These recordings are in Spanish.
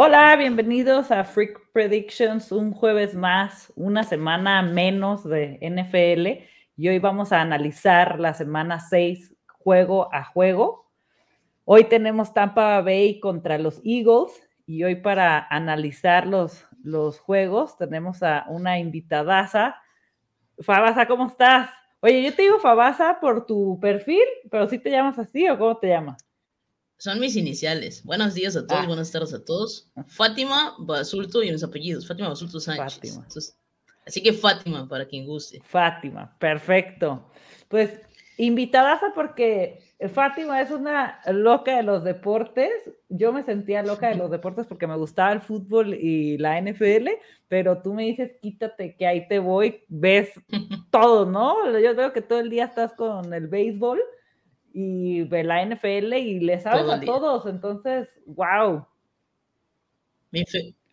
Hola, bienvenidos a Freak Predictions, un jueves más, una semana menos de NFL y hoy vamos a analizar la semana 6 juego a juego. Hoy tenemos Tampa Bay contra los Eagles y hoy para analizar los, los juegos tenemos a una invitadaza. Fabasa, ¿cómo estás? Oye, yo te digo Fabasa por tu perfil, pero si te llamas así o cómo te llamas? Son mis iniciales. Buenos días a todos, ah. buenas tardes a todos. Fátima Basulto y mis apellidos. Fátima Basulto Sánchez. Fátima. así que Fátima, para quien guste. Fátima, perfecto. Pues invitadas porque Fátima es una loca de los deportes. Yo me sentía loca de los deportes porque me gustaba el fútbol y la NFL, pero tú me dices, quítate que ahí te voy, ves todo, ¿no? Yo veo que todo el día estás con el béisbol y ve la NFL y le sabes a todos. Entonces, wow. Mi,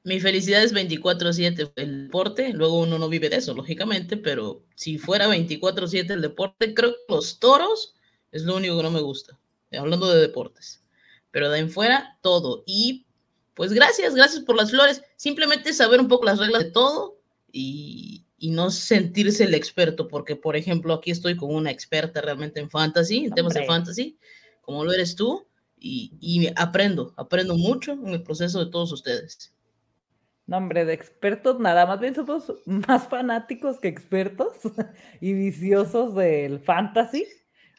mi felicidad es 24/7 el deporte. Luego uno no vive de eso, lógicamente, pero si fuera 24/7 el deporte, creo que los toros es lo único que no me gusta. Hablando de deportes. Pero de en fuera, todo. Y pues gracias, gracias por las flores. Simplemente saber un poco las reglas de todo y, y no sentirse el experto, porque por ejemplo aquí estoy con una experta realmente en fantasy, en temas de fantasy, como lo eres tú, y, y, aprendo, aprendo mucho en el proceso de todos ustedes. Nombre de expertos, nada más bien somos más fanáticos que expertos y viciosos del fantasy,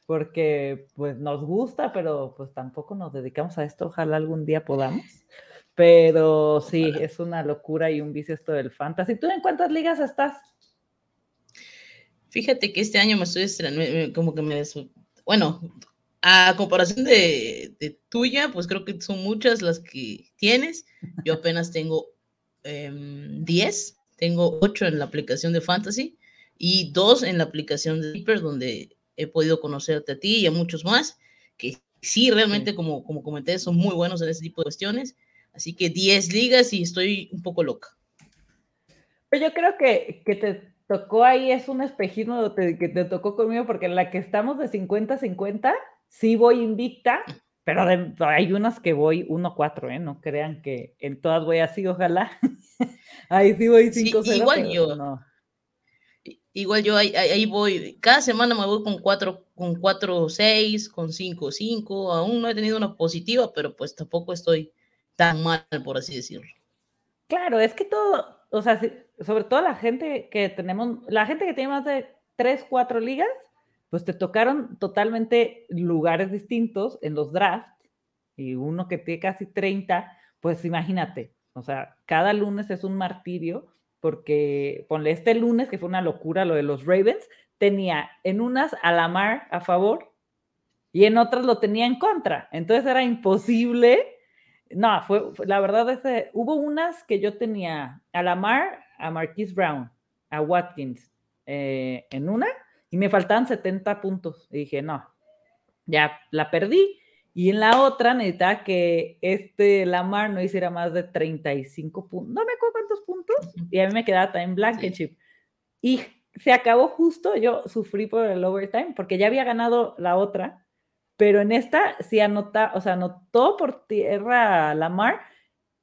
porque pues nos gusta, pero pues tampoco nos dedicamos a esto, ojalá algún día podamos. Pero sí, es una locura y un vicio esto del fantasy. ¿Tú en cuántas ligas estás? Fíjate que este año me estoy estrenando, como que me... Bueno, a comparación de, tuya, pues creo que son muchas las que tienes. Yo apenas tengo 10, em, tengo 8 en la aplicación de Fantasy y 2 en la aplicación de Deeper, donde he podido conocerte a ti y a muchos más, que sí, realmente, Como, como comenté, son muy buenos en ese tipo de cuestiones. Así que 10 ligas y estoy un poco loca. Pero yo creo que, que te tocó ahí, es un espejismo que te tocó conmigo, porque en la que estamos de 50-50, sí voy invicta, pero hay unas que voy 1-4, ¿eh? No crean que en todas voy así, ojalá. ahí sí voy 5-0. igual yo. No. Igual yo ahí, ahí, voy, cada semana me voy con 4, con 4-6, con 5-5, aún no he tenido una positiva, pero pues tampoco estoy tan mal, por así decirlo. Claro, es que todo, o sea, sobre todo la gente que tenemos, la gente que tiene más de 3, 4 ligas, pues te tocaron totalmente lugares distintos en los drafts y uno que tiene casi 30, pues imagínate, o sea, cada lunes es un martirio porque ponle este lunes, que fue una locura lo de los Ravens, tenía en unas a la mar a favor y en otras lo tenía en contra. Entonces era imposible no, fue, la verdad, ese, hubo unas que yo tenía a Lamar, a Marquise Brown, a Watkins eh, en una y me faltaban 70 puntos. Y dije, no, ya la perdí. Y en la otra necesitaba que este Lamar no hiciera más de 35 puntos. No me acuerdo cuántos puntos. Y a mí me quedaba también Blankenship. Y se acabó justo, yo sufrí por el overtime porque ya había ganado la otra pero en esta sí anota, o sea, anotó por tierra Lamar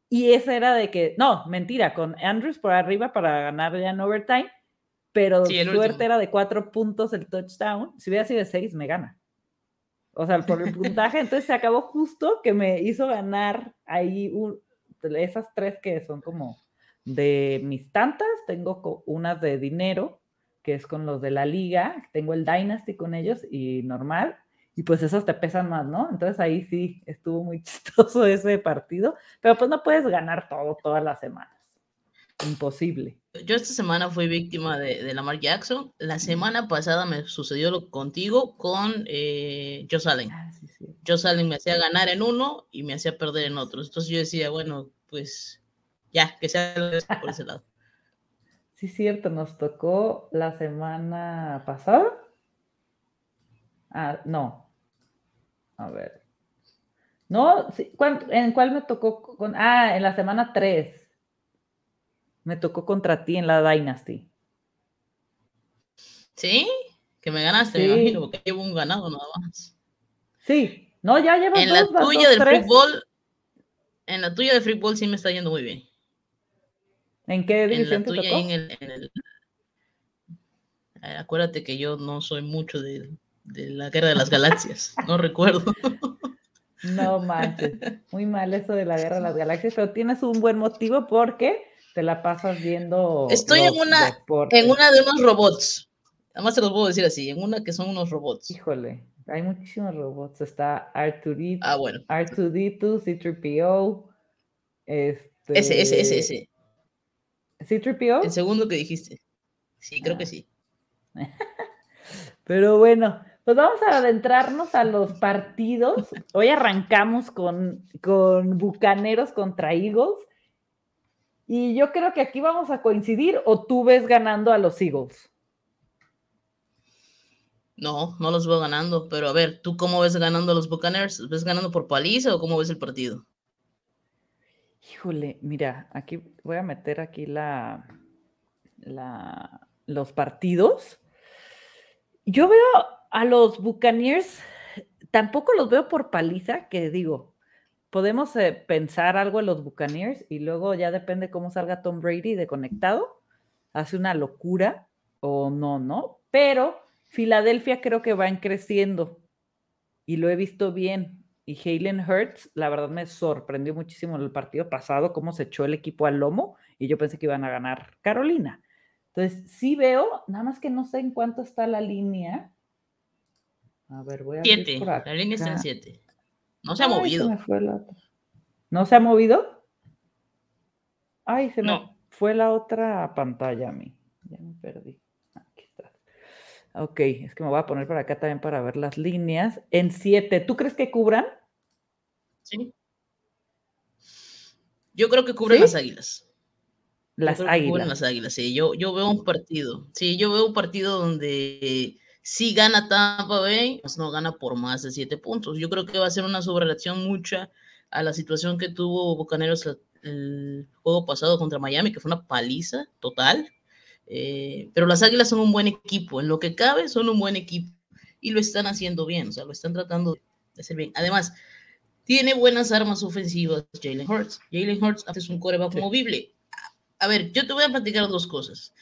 y esa era de que, no, mentira, con Andrews por arriba para ganar ya en overtime, pero suerte era de cuatro puntos el touchdown. Si hubiera sido de seis, me gana. O sea, por el puntaje, entonces se acabó justo que me hizo ganar ahí esas tres que son como de mis tantas. Tengo unas de dinero, que es con los de la liga, tengo el Dynasty con ellos y normal, y pues esos te pesan más, ¿no? Entonces ahí sí estuvo muy chistoso ese partido, pero pues no puedes ganar todo todas las semanas. Imposible. Yo esta semana fui víctima de, de Lamar Jackson. La semana pasada me sucedió lo contigo con eh, Joe Allen. Ah, Joe Allen me hacía ganar en uno y me hacía perder en otros. Entonces yo decía, bueno, pues ya, que sea por ese lado. Sí, cierto, nos tocó la semana pasada. Ah, no, a ver. No, ¿en cuál me tocó? Con, ah, en la semana 3. Me tocó contra ti en la Dynasty. ¿Sí? Que me ganaste, me imagino, porque llevo un ganado nada más. Sí, no, ya llevo En la tuya del fútbol, en la tuya de Freakball sí me está yendo muy bien. ¿En qué división en la tuya En el, eh, acuérdate que yo no soy mucho de, de la Guerra de las Galaxias, no recuerdo. No manches, muy mal eso de la Guerra de las Galaxias, pero tienes un buen motivo porque te la pasas viendo. Estoy en una, en una de unos robots. Además te los puedo decir así, en una que son unos robots. Híjole, hay muchísimos robots. Está R2D2, ah, bueno. R2D2, C3PO. Este... Ese, ese, ese, ese. ¿C3PO? El segundo que dijiste. Sí, creo que sí. Pero bueno, pues vamos a adentrarnos a los partidos. Hoy arrancamos con, con Bucaneros contra Eagles. Y yo creo que aquí vamos a coincidir o tú ves ganando a los Eagles. No, no los veo ganando, pero a ver, ¿tú cómo ves ganando a los Buccaneers? ¿Ves ganando por paliza o cómo ves el partido? Híjole, mira, aquí voy a meter aquí la, la los partidos. Yo veo a los Buccaneers, tampoco los veo por paliza, que digo, podemos eh, pensar algo en los Buccaneers y luego ya depende cómo salga Tom Brady de conectado, hace una locura o no, ¿no? Pero Filadelfia creo que van creciendo y lo he visto bien. Y Halen Hurts, la verdad me sorprendió muchísimo en el partido pasado cómo se echó el equipo al lomo y yo pensé que iban a ganar Carolina. Entonces, sí veo, nada más que no sé en cuánto está la línea. A ver, voy a ver. La línea está en 7. No se ha movido. ¿No se ha movido? Ay, se me fue la otra pantalla a mí. Ya me perdí. Ok, es que me voy a poner para acá también para ver las líneas. En 7, ¿tú crees que cubran? Sí. Yo creo que cubren las águilas. Las águilas. las águilas, sí. Yo, yo veo un partido. Sí, yo veo un partido donde si gana Tampa Bay, pues no gana por más de 7 puntos. Yo creo que va a ser una sobrereacción mucha a la situación que tuvo Bocaneros el juego pasado contra Miami, que fue una paliza total. Eh, pero las Águilas son un buen equipo, en lo que cabe son un buen equipo y lo están haciendo bien, o sea, lo están tratando de hacer bien. Además, tiene buenas armas ofensivas Jalen Hurts. Jalen Hurts es un coreback movible. A ver, yo te voy a platicar dos cosas.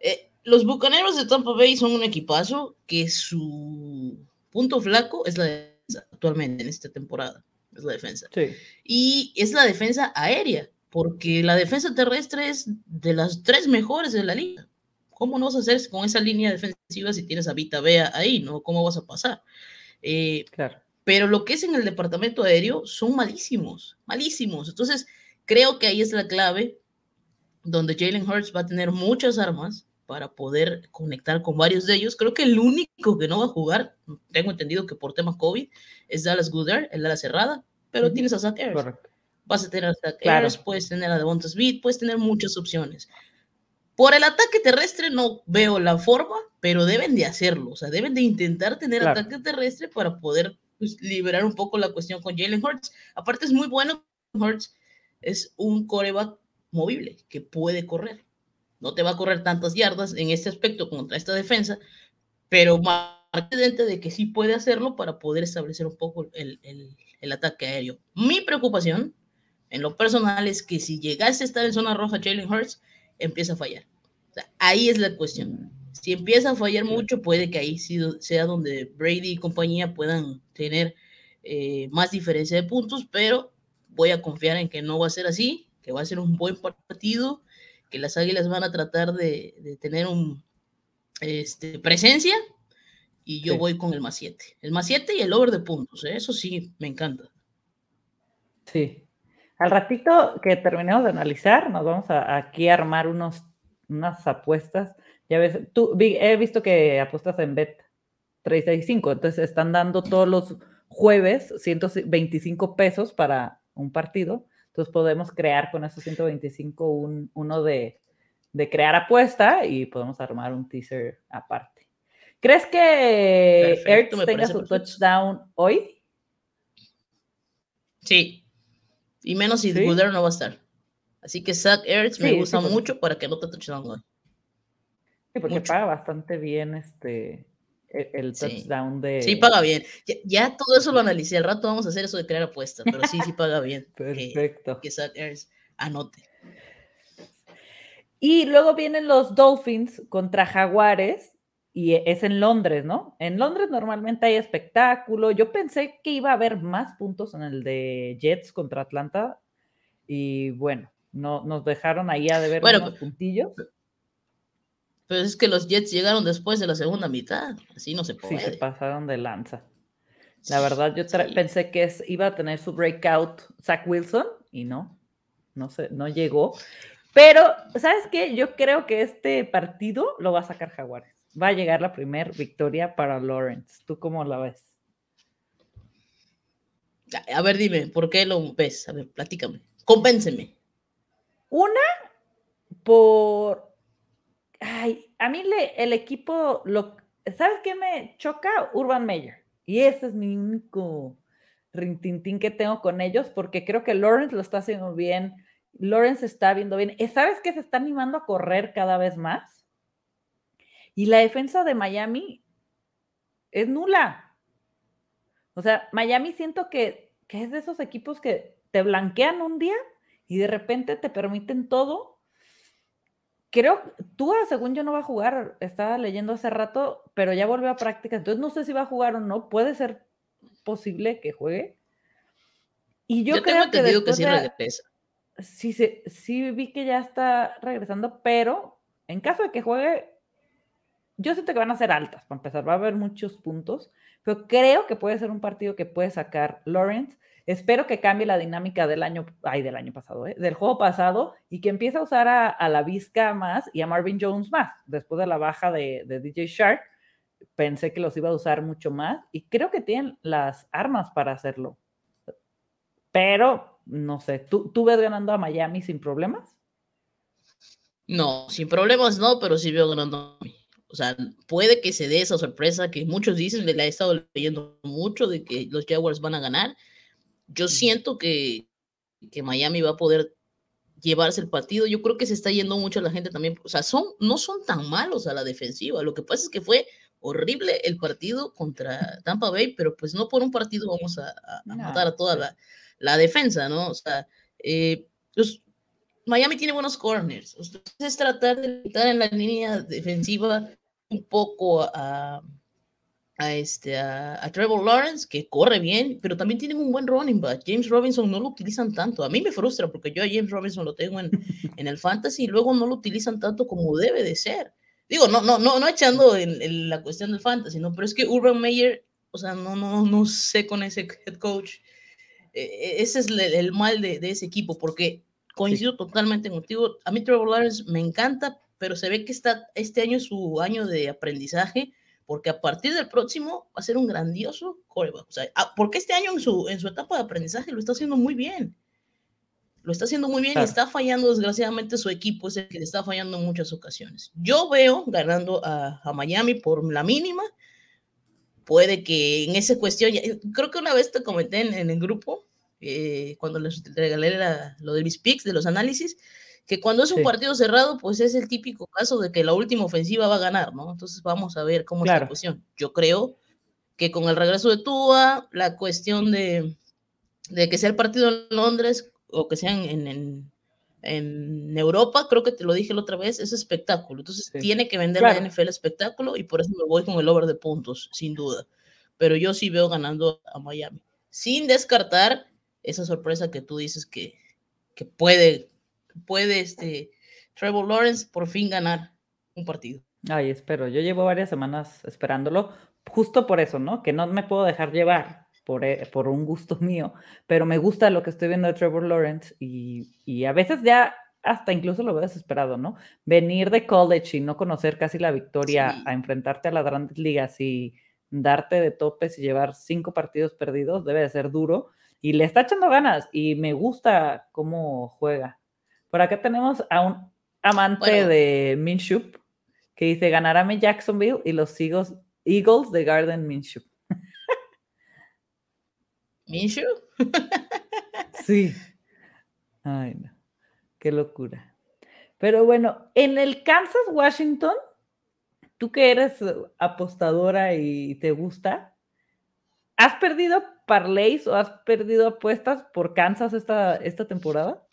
Eh, los Bucaneros de Tampa Bay son un equipazo que su punto flaco es la defensa actualmente en esta temporada. Es la defensa. Sí. Y es la defensa aérea porque la defensa terrestre es de las tres mejores de la liga. ¿Cómo no vas a hacer con esa línea defensiva si tienes a Vita Bea ahí? ¿no? ¿Cómo vas a pasar? Eh, claro. Pero lo que es en el departamento aéreo son malísimos, malísimos. Entonces, creo que ahí es la clave donde Jalen Hurts va a tener muchas armas para poder conectar con varios de ellos. Creo que el único que no va a jugar, tengo entendido que por tema COVID, es Dallas Goodard, el de la cerrada, pero tienes a Zach Correcto vas a tener a claro. puedes tener a Devonta Smith, puedes tener muchas opciones. Por el ataque terrestre no veo la forma, pero deben de hacerlo, o sea, deben de intentar tener ataque terrestre para poder pues, liberar un poco la cuestión con Jalen Hurts. Aparte es muy bueno, Hurts es un coreback movible que puede correr. No te va a correr tantas yardas en este aspecto contra esta defensa, pero más de que sí puede hacerlo para poder establecer un poco el, el, el ataque aéreo. Mi preocupación en lo personal es que si llegase a estar en zona roja Jalen Hurts, empieza a fallar. ahí es la cuestión. Si empieza a fallar mucho, puede que ahí sea donde Brady y compañía puedan tener eh, más diferencia de puntos, pero voy a confiar en que no va a ser así, que va a ser un buen partido, que las Águilas van a tratar de, tener un este, presencia y yo voy con el más 7. El más 7 y el over de puntos, ¿eh? eso sí, me encanta. Sí, al ratito que terminemos de analizar, nos vamos a, aquí a armar unos, unas apuestas. Ya ves, tú, he visto que apuestas en Bet 35, entonces están dando todos los jueves 125 pesos para un partido. Entonces podemos crear con esos 125 un, uno de, de crear apuesta y podemos armar un teaser aparte. ¿Crees que Ertz tenga su touchdown hoy? Sí, y menos si ¿Sí? no va a estar. Así que Zach Ertz me gusta mucho para que no te touchdown hoy. Sí, porque paga bastante bien este e, el, touchdown de. Sí, paga bien. Ya, todo eso lo analicé. Al rato vamos a hacer eso de crear apuestas, pero sí, sí paga bien. Perfecto. Que, anote. Y luego vienen los Dolphins contra Jaguares y es en Londres, ¿no? En Londres normalmente hay espectáculo. Yo pensé que iba a haber más puntos en el de Jets contra Atlanta y bueno, no, nos dejaron ahí a deber unos puntillos. Pero es que los Jets llegaron después de la segunda mitad, así no se puede. Sí, se pasaron de lanza. La verdad, yo pensé que iba a tener su breakout Zach Wilson y no, no, sé, no llegó. Pero, ¿sabes qué? Yo creo que este partido lo va a sacar Jaguares. Va a llegar la primera victoria para Lawrence. ¿Tú cómo la ves? A ver, dime, ¿por qué lo ves? A ver, platícame. Convénceme. Una, por ay, a mí le, el equipo, lo, ¿sabes qué me choca? Urban Meyer. Y ese es mi único rintintín que tengo con ellos, porque creo que Lawrence lo está haciendo bien. Lawrence está viendo bien. ¿Sabes qué? Se está animando a correr cada vez más. Y la defensa de Miami es nula. O sea, Miami siento que, que es de esos equipos que te blanquean un día y de repente te permiten todo creo, tú según yo no va a jugar, estaba leyendo hace rato, pero ya volvió a práctica, entonces no sé si va a jugar o no, puede ser posible que juegue. Y yo, creo que, que sí regresa. Sí, sí, sí vi que ya está regresando, pero en caso de que juegue, yo siento que van a ser altas, para empezar, va a haber muchos puntos, pero creo que puede ser un partido que puede sacar Lawrence Espero que cambie la dinámica del año, ay, del año pasado, ¿eh? del juego pasado y que empiece a usar a, la Vizca más y a Marvin Jones más. Después de la baja de, DJ Shark, pensé que los iba a usar mucho más y creo que tienen las armas para hacerlo. Pero, no sé, ¿tú, ¿tú ves ganando a Miami sin problemas? No, sin problemas no, pero sí veo ganando a O sea, puede que se dé esa sorpresa que muchos dicen, le he estado leyendo mucho de que los Jaguars van a ganar yo siento que, Miami va a poder llevarse el partido. Yo creo que se está yendo mucho la gente también. O sea, son, no son tan malos a la defensiva. Lo que pasa es que fue horrible el partido contra Tampa Bay, pero pues no por un partido vamos a, matar a toda la, defensa, ¿no? O sea, eh, Miami tiene buenos corners. Entonces es tratar de quitar en la línea defensiva un poco a a, este, a, Trevor Lawrence, que corre bien, pero también tienen un buen running back. James Robinson no lo utilizan tanto. A mí me frustra porque yo a James Robinson lo tengo en, en el fantasy y luego no lo utilizan tanto como debe de ser. Digo, no, no, no, no echando en, la cuestión del fantasy, ¿no? Pero es que Urban Meyer, o sea, no, no, no sé con ese head coach. E, e, ese es el, mal de, de, ese equipo, porque coincido totalmente contigo. A mí Trevor Lawrence me encanta, pero se ve que está, este año es su año de aprendizaje porque a partir del próximo va a ser un grandioso coreback. O sea, ah, porque este año en su, en su etapa de aprendizaje lo está haciendo muy bien. Lo está haciendo muy bien y está fallando, desgraciadamente, su equipo es el que le está fallando en muchas ocasiones. Yo veo ganando a, a Miami por la mínima. Puede que en esa cuestión, creo que una vez te comenté en, el grupo, eh, cuando les regalé lo de mis picks, de los análisis, que cuando es un partido cerrado, pues es el típico caso de que la última ofensiva va a ganar, ¿no? Entonces vamos a ver cómo es la cuestión. Yo creo que con el regreso de Tua, la cuestión de, de que sea el partido en Londres o que sea en, en, en, Europa, creo que te lo dije la otra vez, es espectáculo. Entonces tiene que vender la NFL espectáculo y por eso me voy con el over de puntos, sin duda. Pero yo sí veo ganando a Miami, sin descartar esa sorpresa que tú dices que, que puede puede este Trevor Lawrence por fin ganar un partido. Ay, espero. Yo llevo varias semanas esperándolo, justo por eso, ¿no? Que no me puedo dejar llevar por, eh, por un gusto mío, pero me gusta lo que estoy viendo de Trevor Lawrence y, a veces ya hasta incluso lo veo desesperado, ¿no? Venir de college y no conocer casi la victoria a enfrentarte a las grandes ligas y darte de topes y llevar cinco partidos perdidos debe de ser duro y le está echando ganas y me gusta cómo juega. Por acá tenemos a un amante de Minshew que dice, ganará mi Jacksonville y los Eagles, Eagles de Garden Minshew. ¿Minshew? sí. Ay, no. Qué locura. Pero bueno, en el Kansas Washington, tú que eres apostadora y te gusta, ¿has perdido parlays o has perdido apuestas por Kansas esta, esta temporada?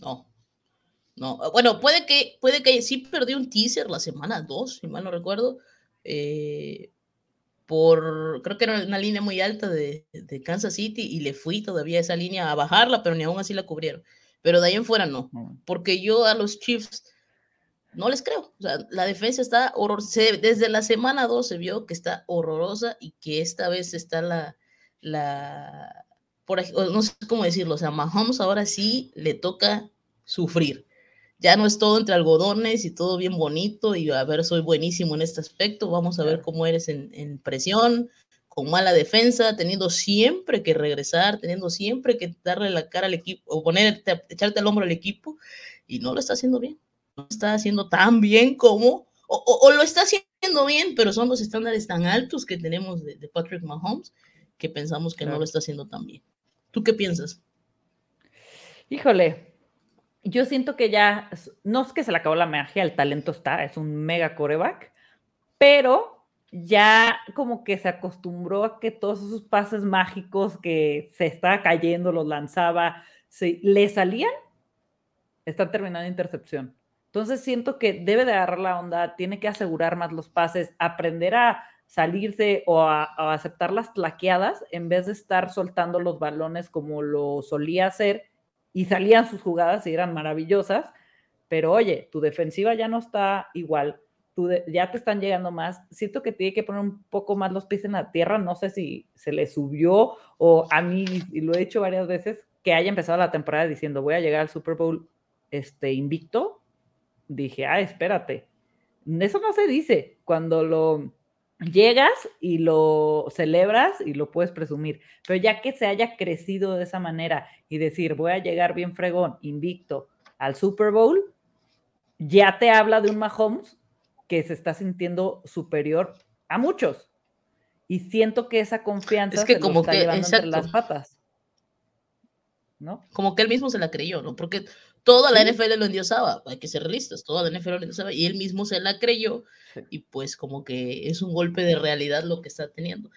No. No. Bueno, puede que, puede que sí perdí un teaser la semana 2, si mal no recuerdo. Eh, por, creo que era una línea muy alta de, de, Kansas City y le fui todavía esa línea a bajarla, pero ni aún así la cubrieron. Pero de ahí en fuera no, porque yo a los Chiefs no les creo. O sea, la defensa está horrorosa. Desde la semana 2 se vio que está horrorosa y que esta vez está la, la, por, no sé cómo decirlo, o sea, Mahomes ahora sí le toca sufrir. Ya no es todo entre algodones y todo bien bonito y a ver, soy buenísimo en este aspecto, vamos a ver cómo eres en, en presión, con mala defensa, teniendo siempre que regresar, teniendo siempre que darle la cara al equipo o ponerte, echarte el hombro al equipo y no lo está haciendo bien no está haciendo tan bien como, o, lo está haciendo bien, pero son los estándares tan altos que tenemos de, Patrick Mahomes que pensamos que no lo está haciendo tan bien. ¿Tú qué piensas? Híjole, yo siento que ya, no es que se le acabó la magia, el talento está, es un mega coreback, pero ya como que se acostumbró a que todos esos pases mágicos que se estaba cayendo, los lanzaba, se, le salían, están terminando intercepción. Entonces siento que debe de agarrar la onda, tiene que asegurar más los pases, aprender a salirse o a, aceptar las tlaqueadas en vez de estar soltando los balones como lo solía hacer y salían sus jugadas y eran maravillosas, pero oye, tu defensiva ya no está igual, ya te están llegando más, siento que tiene que poner un poco más los pies en la tierra, no sé si se le subió o a mí, y lo he hecho varias veces, que haya empezado la temporada diciendo voy a llegar al Super Bowl este, invicto, dije, ah, espérate, eso no se dice cuando lo llegas y lo celebras y lo puedes presumir, pero ya que se haya crecido de esa manera y decir, voy a llegar bien fregón, invicto al Super Bowl, ya te habla de un Mahomes que se está sintiendo superior a muchos. Y siento que esa confianza es que como está que, llevando entre las patas. ¿No? Como que él mismo se la creyó, ¿no? Porque Toda la NFL lo endiosaba, hay que ser realistas, toda la NFL lo endiosaba y él mismo se la creyó y pues como que es un golpe de realidad lo que está teniendo.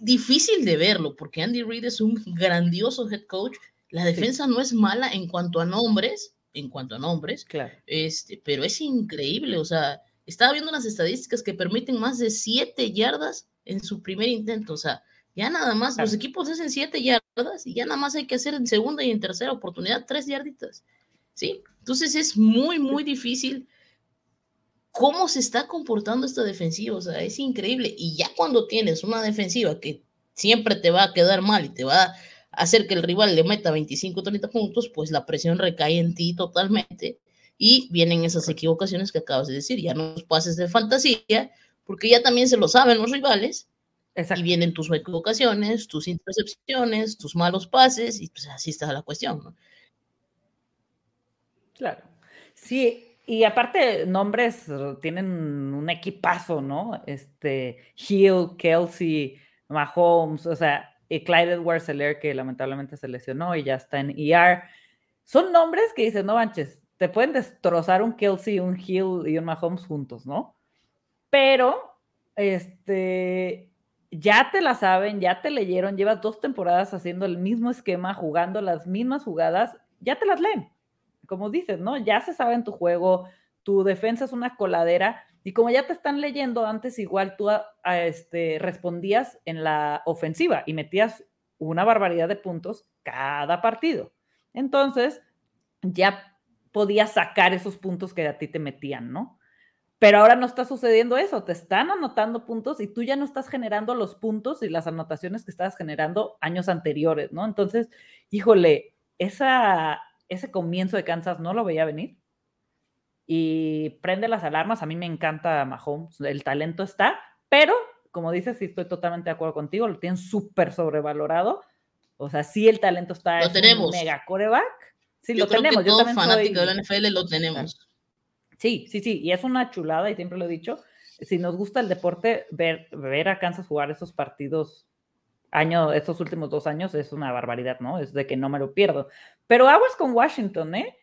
Difícil de verlo porque Andy Reid es un grandioso head coach, la defensa no es mala en cuanto a nombres, en cuanto a nombres, claro. este, pero es increíble, o sea, estaba viendo unas estadísticas que permiten más de siete yardas en su primer intento, o sea, ya nada más, los equipos hacen siete yardas y ya nada más hay que hacer en segunda y en tercera oportunidad tres yarditas. ¿Sí? Entonces es muy, muy difícil cómo se está comportando esta defensiva, o sea, es increíble. Y ya cuando tienes una defensiva que siempre te va a quedar mal y te va a hacer que el rival le meta 25 30 puntos, pues la presión recae en ti totalmente y vienen esas equivocaciones que acabas de decir, ya no pases de fantasía, porque ya también se lo saben los rivales, y vienen tus equivocaciones, tus intercepciones, tus malos pases, y pues así está la cuestión, ¿no? Claro. Sí, y aparte, nombres tienen un equipazo, ¿no? Este, Hill, Kelsey, Mahomes, o sea, y Clyde Edwards que lamentablemente se lesionó y ya está en ER. Son nombres que dicen, no manches, te pueden destrozar un Kelsey, un Hill y un Mahomes juntos, ¿no? Pero, este, ya te la saben, ya te leyeron, llevas dos temporadas haciendo el mismo esquema, jugando las mismas jugadas, ya te las leen como dices, ¿no? Ya se sabe en tu juego, tu defensa es una coladera y como ya te están leyendo antes, igual tú este, respondías en la ofensiva y metías una barbaridad de puntos cada partido. Entonces, ya podías sacar esos puntos que a ti te metían, ¿no? Pero ahora no está sucediendo eso, te están anotando puntos y tú ya no estás generando los puntos y las anotaciones que estabas generando años anteriores, ¿no? Entonces, híjole, esa ese comienzo de Kansas no lo veía venir. Y prende las alarmas. A mí me encanta Mahomes. El talento está, pero como dices, sí estoy totalmente de acuerdo contigo, lo tienen súper sobrevalorado. O sea, sí el talento está. Lo tenemos. mega coreback. Sí, lo tenemos. Yo también fanático de la NFL lo tenemos. Sí, sí, sí. Y es una chulada, y siempre lo he dicho. Si nos gusta el deporte, ver, ver a Kansas jugar esos partidos año, estos últimos dos años es una barbaridad, ¿no? Es de que no me lo pierdo. Pero aguas con Washington, ¿eh?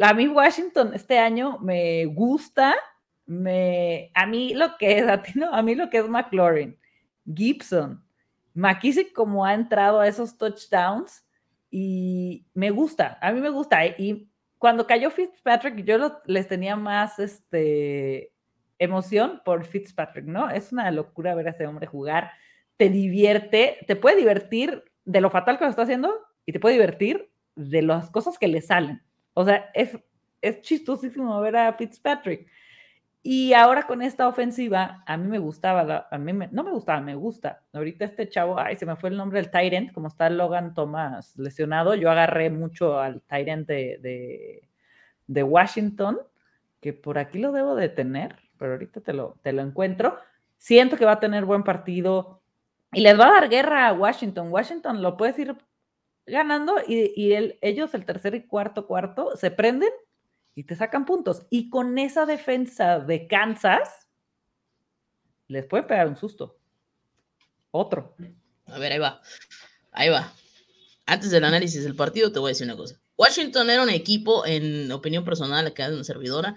A mí Washington este año me gusta me, a mí lo que es, a ti no, a mí lo que es McLaurin, Gibson, McKissick como ha entrado a esos touchdowns y me gusta, a mí me gusta. Y cuando cayó Fitzpatrick, yo les tenía más este, emoción por Fitzpatrick, ¿no? Es una locura ver a ese hombre jugar. Te divierte, te puede divertir de lo fatal que lo está haciendo y te puede divertir de las cosas que le salen. O sea, es, es chistosísimo ver a Fitzpatrick. Y ahora con esta ofensiva, a mí me gustaba, a mí no me gustaba, me gusta. Ahorita este chavo, ay, se me fue el nombre del Tyrant, como está Logan Thomas lesionado, yo agarré mucho al Tyrant de, de, Washington, que por aquí lo debo de tener, pero ahorita te lo, te lo encuentro. Siento que va a tener buen partido y les va a dar guerra a Washington. Washington lo puedes ir ganando y, y ellos el tercer y cuarto cuarto se prenden y te sacan puntos. Y con esa defensa de Kansas, les puede pegar un susto. Otro. A ver, ahí va. Ahí va. Antes del análisis del partido, te voy a decir una cosa. Washington era un equipo, en opinión personal, acá de una servidora,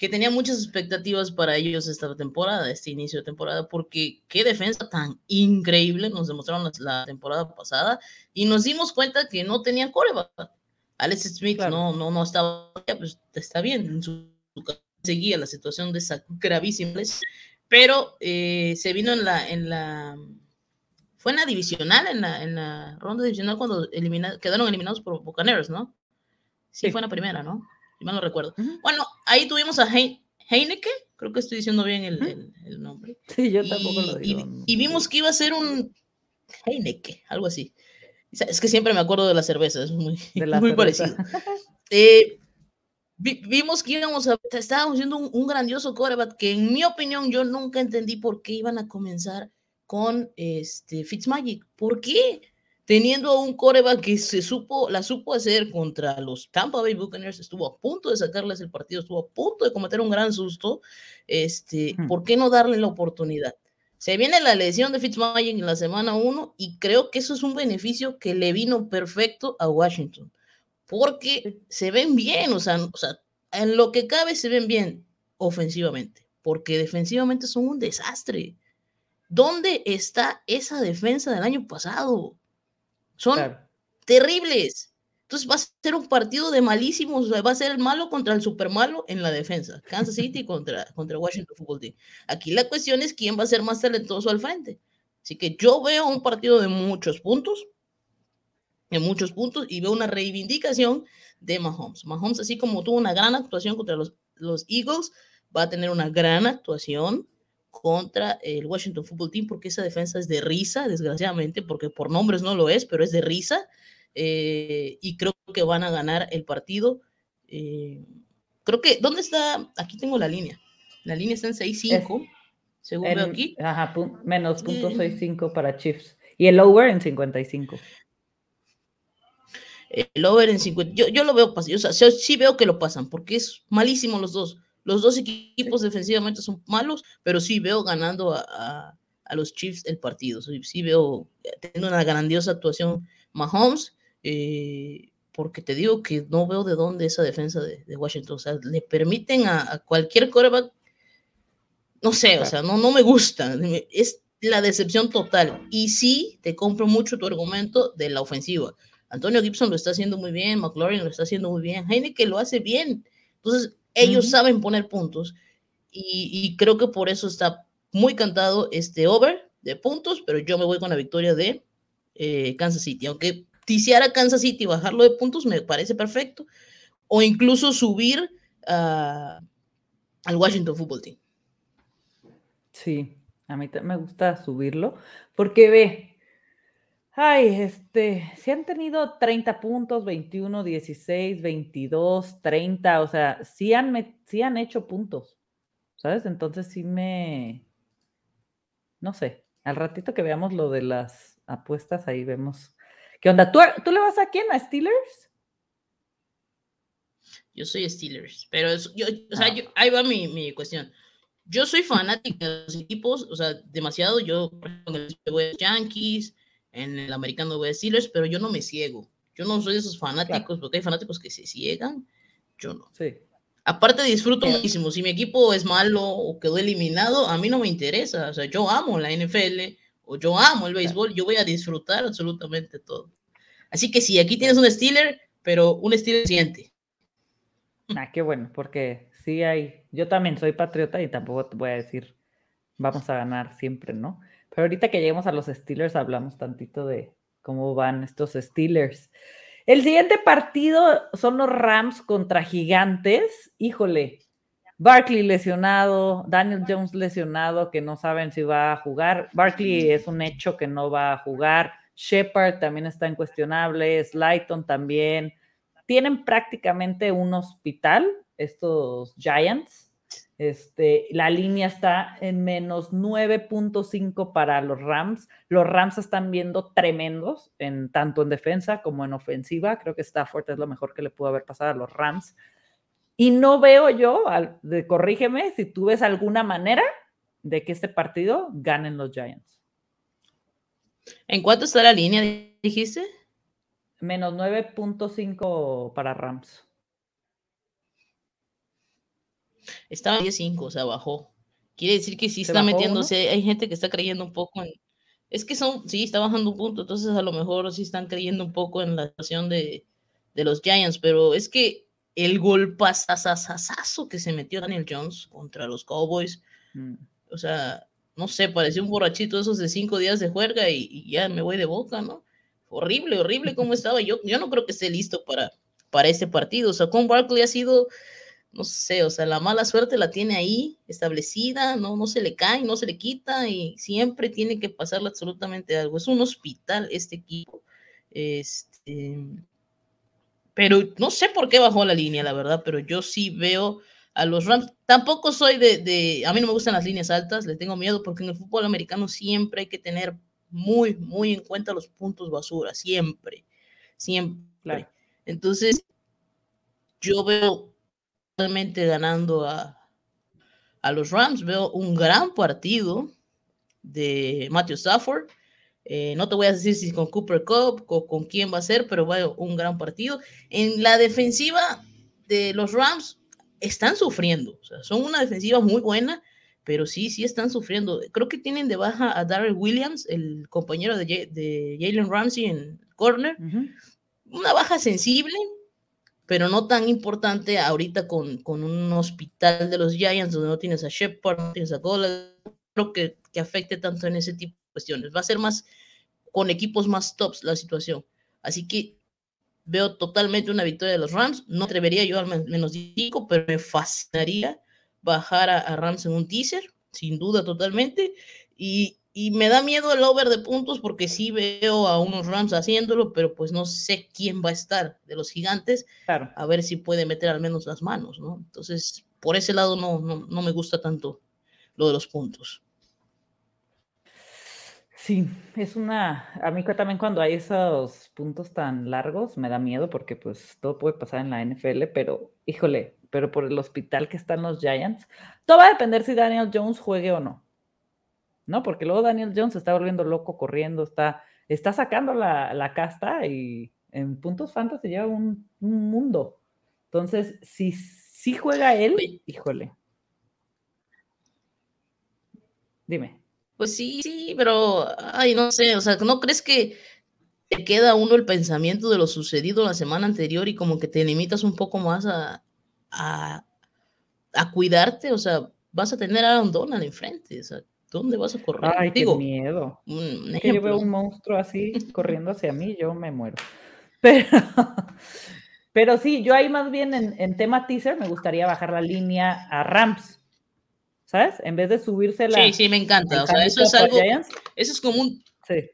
que tenía muchas expectativas para ellos esta temporada, este inicio de temporada, porque qué defensa tan increíble nos demostraron la, temporada pasada y nos dimos cuenta que no tenían coreback. Alex Smith no, no, no estaba, pues está bien, en su, seguía la situación de esa gravísima, pero eh, se vino en la, en la, fue en la divisional, en la, en la ronda divisional cuando quedaron eliminados por Bucaneros, ¿no? Sí, fue en la primera, ¿no? Si mal no recuerdo. Bueno, ahí tuvimos a Heineke, creo que estoy diciendo bien el, el, nombre. Sí, yo tampoco lo digo. Y, y, vimos que iba a ser un Heineke, algo así. Es que siempre me acuerdo de la cerveza, es muy, muy parecido. Eh, vimos que íbamos a, estábamos viendo un, grandioso coreback que en mi opinión yo nunca entendí por qué iban a comenzar con este Fitzmagic. ¿Por qué? Teniendo a un coreback que se supo, la supo hacer contra los Tampa Bay Buccaneers, estuvo a punto de sacarles el partido, estuvo a punto de cometer un gran susto. Este, ¿Por qué no darle la oportunidad? Se viene la lesión de Fitzmagic en la semana 1 y creo que eso es un beneficio que le vino perfecto a Washington, porque se ven bien, o sea, o sea, en lo que cabe se ven bien ofensivamente, porque defensivamente son un desastre. ¿Dónde está esa defensa del año pasado? Son terribles. Entonces va a ser un partido de malísimos, va a ser el malo contra el super malo en la defensa. Kansas City contra, contra Washington Football Team. Aquí la cuestión es quién va a ser más talentoso al frente. Así que yo veo un partido de muchos puntos, de muchos puntos, y veo una reivindicación de Mahomes. Mahomes, así como tuvo una gran actuación contra los, los Eagles, va a tener una gran actuación contra el Washington Football Team, porque esa defensa es de risa, desgraciadamente, porque por nombres no lo es, pero es de risa. Eh, y creo que van a ganar el partido. Eh, creo que, ¿dónde está? Aquí tengo la línea. La línea está en 6-5, según veo aquí. Ajá, menos punto 6-5 para Chiefs. Y el over en 55. El over en 50. Yo, yo lo veo, o sea, sí veo que lo pasan, porque es malísimo los dos. Los dos equipos defensivamente son malos, pero sí veo ganando a, a, los Chiefs el partido. Sí, sí, veo teniendo una grandiosa actuación Mahomes eh, porque te digo que no veo de dónde esa defensa de, Washington, o sea, le permiten a, cualquier coreback, no sé, o sea, no, no me gusta, es la decepción total. Y sí, te compro mucho tu argumento de la ofensiva. Antonio Gibson lo está haciendo muy bien, McLaurin lo está haciendo muy bien, que lo hace bien. Entonces, ellos saben poner puntos y, creo que por eso está muy cantado este over de puntos, pero yo me voy con la victoria de eh, Kansas City, aunque ticiar a Kansas City y bajarlo de puntos me parece perfecto. O incluso subir al Washington Football Team. Sí, a mí me gusta subirlo porque ve, ay, este, si han tenido 30 puntos, 21, 16, 22, 30, o sea, sí han, sí han hecho puntos, ¿sabes? Entonces sí me, no sé, al ratito que veamos lo de las apuestas, ahí vemos ¿Qué onda? ¿Tú, ¿Tú, le vas a quién? ¿A Steelers? Yo soy Steelers, pero yo, o sea, ah. ahí va mi, mi, cuestión. Yo soy fanático de los equipos, o sea, demasiado. Yo voy a Yankees, en el americano voy a Steelers, pero yo no me ciego. Yo no soy de esos fanáticos, porque hay fanáticos que se ciegan. Yo no. Sí. Aparte disfruto muchísimo. Si mi equipo es malo o quedó eliminado, a mí no me interesa. O sea, yo amo la NFL o yo amo el béisbol, yo voy a disfrutar absolutamente todo. Así que sí, aquí tienes un Steeler, pero un Steeler siente. Ah, qué bueno, porque sí hay. Yo también soy patriota y tampoco te voy a decir vamos a ganar siempre, ¿no? Pero ahorita que lleguemos a los Steelers, hablamos tantito de cómo van estos Steelers. El siguiente partido son los Rams contra Gigantes. Híjole, Barkley lesionado, Daniel Jones lesionado, que no saben si va a jugar. Barkley es un hecho que no va a jugar. Shepard también está incuestionable. Slayton también. Tienen prácticamente un hospital, estos Giants. Este, la línea está en menos 9.5 para los Rams. Los Rams están viendo tremendos, en, tanto en defensa como en ofensiva. Creo que Stafford es lo mejor que le pudo haber pasado a los Rams. Y no veo yo, de, corrígeme, si tú ves alguna manera de que este partido ganen los Giants. ¿En cuánto está la línea, dijiste? Menos 9.5 para Rams. Estaba en 10.5, o sea, bajó. Quiere decir que sí está metiéndose. Hay gente que está creyendo un poco en. Es que son, sí, está bajando un punto, entonces a lo mejor sí están creyendo un poco en la situación de, de los Giants, pero es que el golpazazazazo que se metió Daniel Jones contra los Cowboys, mm. o sea, no sé, parecía un borrachito esos de cinco días de juerga y, ya me voy de boca, ¿no? Horrible, horrible cómo estaba. Yo, yo no creo que esté listo para, para este partido. O sea, con Barkley ha sido no sé, o sea, la mala suerte la tiene ahí establecida, no, no se le cae, no se le quita y siempre tiene que pasarle absolutamente algo. Es un hospital este equipo. Este, pero no sé por qué bajó la línea, la verdad, pero yo sí veo a los Rams. Tampoco soy de, de, a mí no me gustan las líneas altas, le tengo miedo porque en el fútbol americano siempre hay que tener muy, muy en cuenta los puntos basura, siempre, siempre. Entonces, yo veo ganando a, a los Rams. Veo un gran partido de Matthew Stafford. Eh, no te voy a decir si con Cooper Cup o con quién va a ser, pero veo un gran partido. En la defensiva de los Rams están sufriendo. O sea, son una defensiva muy buena, pero sí, sí están sufriendo. Creo que tienen de baja a Darrell Williams, el compañero de, de Jalen Ramsey en corner. Una baja sensible, pero no tan importante ahorita con, con, un hospital de los Giants donde no tienes a Shepard, no tienes a Gola, creo que, que afecte tanto en ese tipo de cuestiones. Va a ser más con equipos más tops la situación. Así que veo totalmente una victoria de los Rams. No atrevería yo al menos 5, pero me fascinaría bajar a, a, Rams en un teaser, sin duda totalmente. Y, y me da miedo el over de puntos porque sí veo a unos Rams haciéndolo, pero pues no sé quién va a estar de los gigantes. Claro. A ver si puede meter al menos las manos, ¿no? Entonces, por ese lado no, no, me gusta tanto lo de los puntos. Sí, es una, a mí también cuando hay esos puntos tan largos me da miedo porque pues todo puede pasar en la NFL, pero híjole, pero por el hospital que están los Giants, todo va a depender si Daniel Jones juegue o no. ¿No? Porque luego Daniel Jones está volviendo loco corriendo, está, está sacando la, casta y en puntos fantasy lleva un, mundo. Entonces, si, si juega él, híjole. Dime. Pues sí, sí, pero, ay, no sé, o sea, ¿no crees que te queda uno el pensamiento de lo sucedido la semana anterior y como que te limitas un poco más a, a, cuidarte? O sea, vas a tener a Aaron Donald enfrente, o sea, ¿Dónde vas a correr? Ay, qué miedo. que yo veo un monstruo así corriendo hacia mí, yo me muero. Pero, pero sí, yo ahí más bien en, tema teaser me gustaría bajar la línea a Rams. ¿Sabes? En vez de subirse la. Sí, sí, me encanta. O sea, eso es algo. Eso es como un. Sí.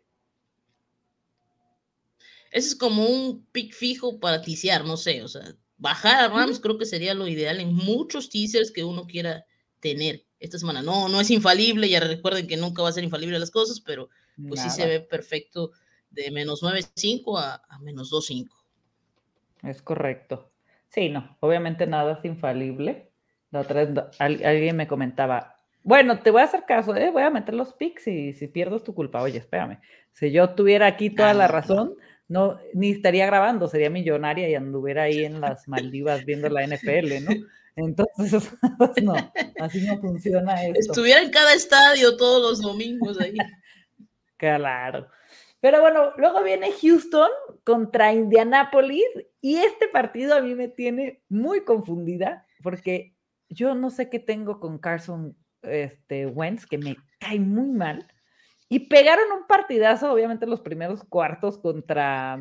Eso es como un pick fijo para tisear, no sé. O sea, bajar a Rams creo que sería lo ideal en muchos teasers que uno quiera tener esta semana. No, no es infalible, ya recuerden que nunca va a ser infalible las cosas, pero pues sí se ve perfecto de menos 9.5 a, a menos 2.5. Es correcto. Sí, no, obviamente nada es infalible. La otra vez alguien me comentaba, bueno, te voy a hacer caso, ¿eh? voy a meter los pics y si pierdo es tu culpa. Oye, espérame, si yo tuviera aquí toda la razón, no, ni estaría grabando, sería millonaria y anduviera ahí en las Maldivas viendo la NFL, ¿no? Entonces, pues no, así no funciona esto. Estuviera en cada estadio todos los domingos ahí. Claro. Pero bueno, luego viene Houston contra Indianapolis y este partido a mí me tiene muy confundida porque yo no sé qué tengo con Carson este, Wentz, que me cae muy mal. Y pegaron un partidazo, obviamente, los primeros cuartos contra,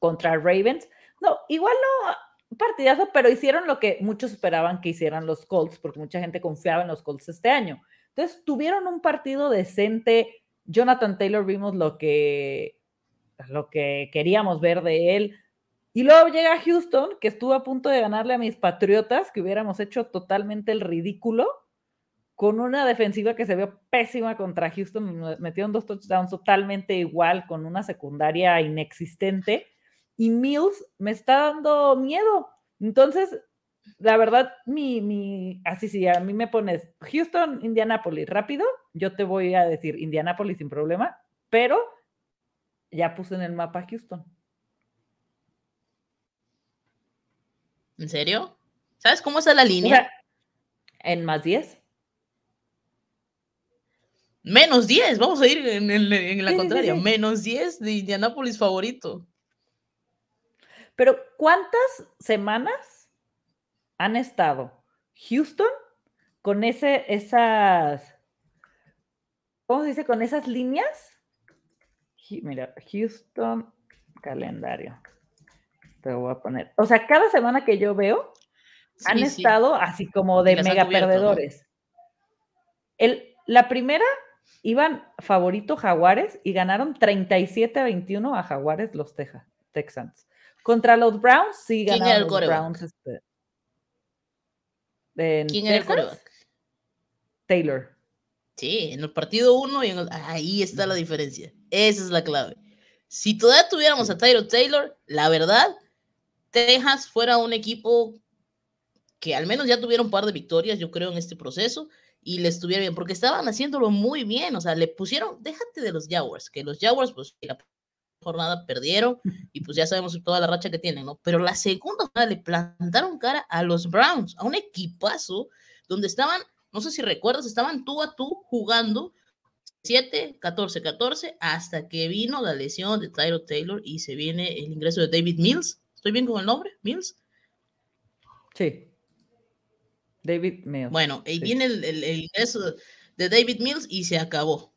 contra Ravens. No, igual no partidazo, pero hicieron lo que muchos esperaban que hicieran los Colts, porque mucha gente confiaba en los Colts este año. Entonces, tuvieron un partido decente. Jonathan Taylor vimos lo que, lo que queríamos ver de él. Y luego llega Houston, que estuvo a punto de ganarle a mis Patriotas, que hubiéramos hecho totalmente el ridículo con una defensiva que se vio pésima contra Houston, metieron dos touchdowns totalmente igual, con una secundaria inexistente, y Mills me está dando miedo. Entonces, la verdad, mi, mi, así sí, a mí me pones Houston, Indianapolis, rápido, yo te voy a decir Indianapolis sin problema, pero ya puse en el mapa Houston. ¿En serio? ¿Sabes cómo está la línea? en más 10. Menos 10, vamos a ir en, la contraria. Menos 10 de Indianapolis favorito. Pero ¿cuántas semanas han estado Houston con ese, esas, ¿cómo se dice? Con esas líneas. Mira, Houston calendario. Te voy a poner. O sea, cada semana que yo veo, han estado así como de mega perdedores. El, la primera Iban favorito Jaguares y ganaron 37 a 21 a Jaguares los Texans. Contra los Browns sí ganaron los Browns. Este, ¿Quién era el quarterback? Taylor. Sí, en el partido 1 y ahí está la diferencia. Esa es la clave. Si todavía tuviéramos a Tyler Taylor, la verdad, Texas fuera un equipo que al menos ya tuviera un par de victorias, yo creo, en este proceso y le estuviera bien, porque estaban haciéndolo muy bien, o sea, le pusieron, déjate de los Jaguars, que los Jaguars, pues, la jornada perdieron y pues ya sabemos toda la racha que tienen, ¿no? Pero la segunda jornada le plantaron cara a los Browns, a un equipazo donde estaban, no sé si recuerdas, estaban tú a tú jugando 7, 14, 14, hasta que vino la lesión de Tyro Taylor y se viene el ingreso de David Mills. ¿Estoy bien con el nombre? ¿Mills? Sí. David Mills. Bueno, ahí viene el, ingreso de David Mills y se acabó.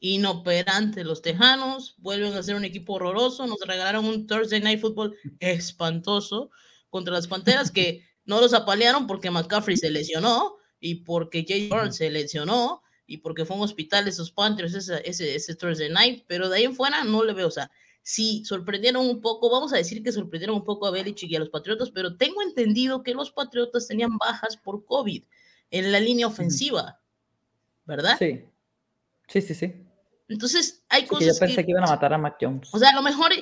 Inoperante, los Tejanos vuelven a ser un equipo horroroso. Nos regalaron un Thursday Night Football espantoso contra las Panteras que no los apalearon porque McCaffrey se lesionó y porque Jay Burns se lesionó y porque fue un hospital esos Panthers ese, ese, ese Thursday Night, pero de ahí en fuera no le veo, o sea, sí sorprendieron un poco, vamos a decir que sorprendieron un poco a Belichick y a los Patriotas, pero tengo entendido que los Patriotas tenían bajas por COVID en la línea ofensiva, ¿verdad? Sí, sí, sí, sí. Entonces, hay cosas yo pensé que, iban a matar a Mac Jones. O sea, a lo mejor,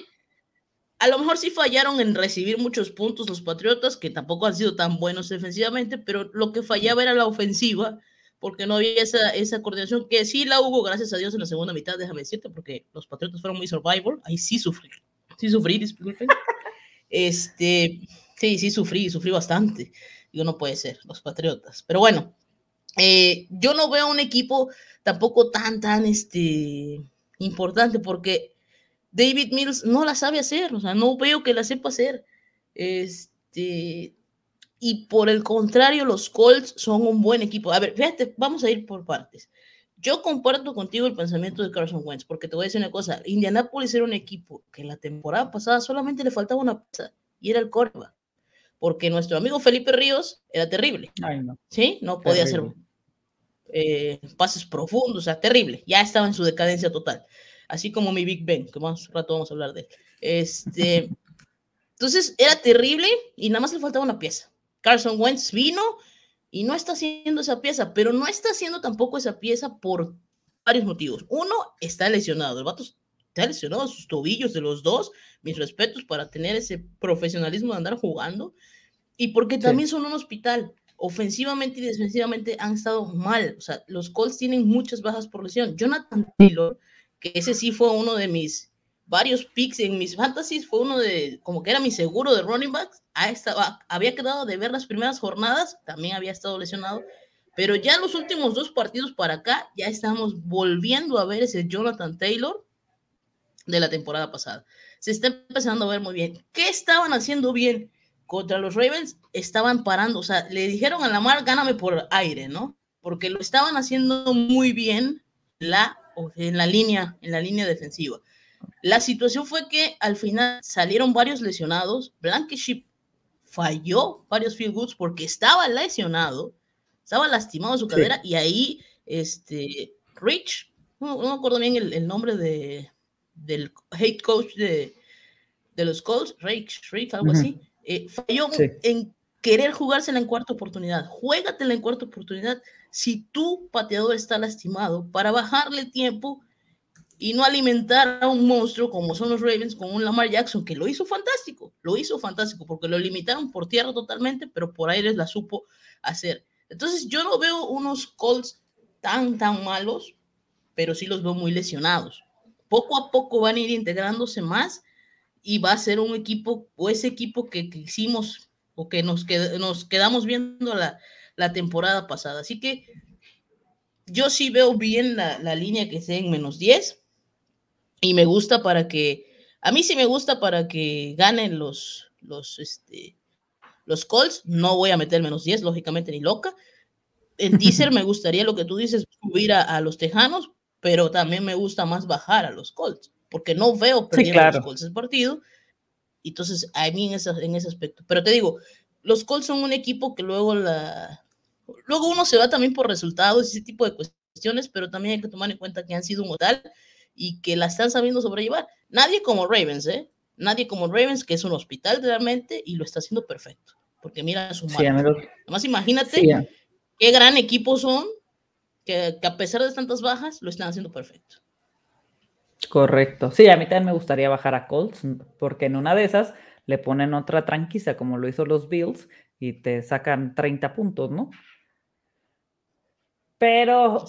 a lo mejor sí fallaron en recibir muchos puntos los Patriotas, que tampoco han sido tan buenos defensivamente, pero lo que fallaba era la ofensiva porque no había esa, esa coordinación que sí la hubo, gracias a Dios, en la segunda mitad, déjame decirte, porque los Patriotas fueron muy survival, ahí sí sufrí, sí sufrí, disculpen. este, sí, sí sufrí, sufrí bastante. Digo, no puede ser, los Patriotas. Pero bueno, eh, yo no veo un equipo tampoco tan, tan, este, importante, porque David Mills no la sabe hacer, o sea, no veo que la sepa hacer. Este, y por el contrario, los Colts son un buen equipo. A ver, fíjate, vamos a ir por partes. Yo comparto contigo el pensamiento de Carson Wentz, porque te voy a decir una cosa, Indianapolis era un equipo que la temporada pasada solamente le faltaba una pieza, y era el quarterback, porque nuestro amigo Felipe Ríos era terrible, no. ¿sí? No podía hacer eh, pases profundos, o sea, terrible, ya estaba en su decadencia total, así como mi Big Ben, que más rato vamos a hablar de él. Este, entonces, era terrible y nada más le faltaba una pieza. Carson Wentz vino y no está haciendo esa pieza, pero no está haciendo tampoco esa pieza por varios motivos. Uno, está lesionado. El vato está lesionado sus tobillos de los dos. Mis respetos para tener ese profesionalismo de andar jugando. Y porque también son un hospital. Ofensivamente y defensivamente han estado mal. O sea, los Colts tienen muchas bajas por lesión. Jonathan Taylor, que ese sí fue uno de mis varios picks en mis fantasies, fue uno de, como que era mi seguro de running backs, ah, estaba, había quedado de ver las primeras jornadas, también había estado lesionado, pero ya los últimos dos partidos para acá, ya estamos volviendo a ver ese Jonathan Taylor de la temporada pasada. Se está empezando a ver muy bien. ¿Qué estaban haciendo bien? Contra los Ravens estaban parando, o sea, le dijeron a Lamar, gáname por aire, ¿no? Porque lo estaban haciendo muy bien la, en la línea, en la línea defensiva. La situación fue que al final salieron varios lesionados. Blankenship falló varios field goals porque estaba lesionado, estaba lastimado su cadera y ahí este Rich, no, me acuerdo bien el, nombre de, del head coach de, de los Colts, Rich, Rich algo así, eh, falló en querer jugársela en cuarta oportunidad. Juégatela en cuarta oportunidad si tu pateador está lastimado para bajarle tiempo y no alimentar a un monstruo como son los Ravens con un Lamar Jackson que lo hizo fantástico, lo hizo fantástico porque lo limitaron por tierra totalmente, pero por aire la supo hacer. Entonces yo no veo unos Colts tan, tan malos, pero sí los veo muy lesionados. Poco a poco van a ir integrándose más y va a ser un equipo o ese equipo que, hicimos o que nos, nos quedamos viendo la, la temporada pasada. Así que yo sí veo bien la, la línea que sea en menos 10 y me gusta para que, a mí sí me gusta para que ganen los, los, este, los Colts, no voy a meter menos 10, lógicamente, ni loca. En teaser me gustaría lo que tú dices, subir a, los Tejanos, pero también me gusta más bajar a los Colts, porque no veo perdiendo los Colts el partido. Entonces, a mí en ese, en ese aspecto. Pero te digo, los Colts son un equipo que luego la... Luego uno se va también por resultados y ese tipo de cuestiones, pero también hay que tomar en cuenta que han sido un modal y que la están sabiendo sobrellevar. Nadie como Ravens, ¿eh? Nadie como Ravens, que es un hospital realmente y lo está haciendo perfecto. Porque mira su sí, Además, imagínate qué gran equipo son, que, a pesar de tantas bajas, lo están haciendo perfecto. Correcto. Sí, a mí también me gustaría bajar a Colts, porque en una de esas le ponen otra tranquisa, como lo hizo los Bills, y te sacan 30 puntos, ¿no? Pero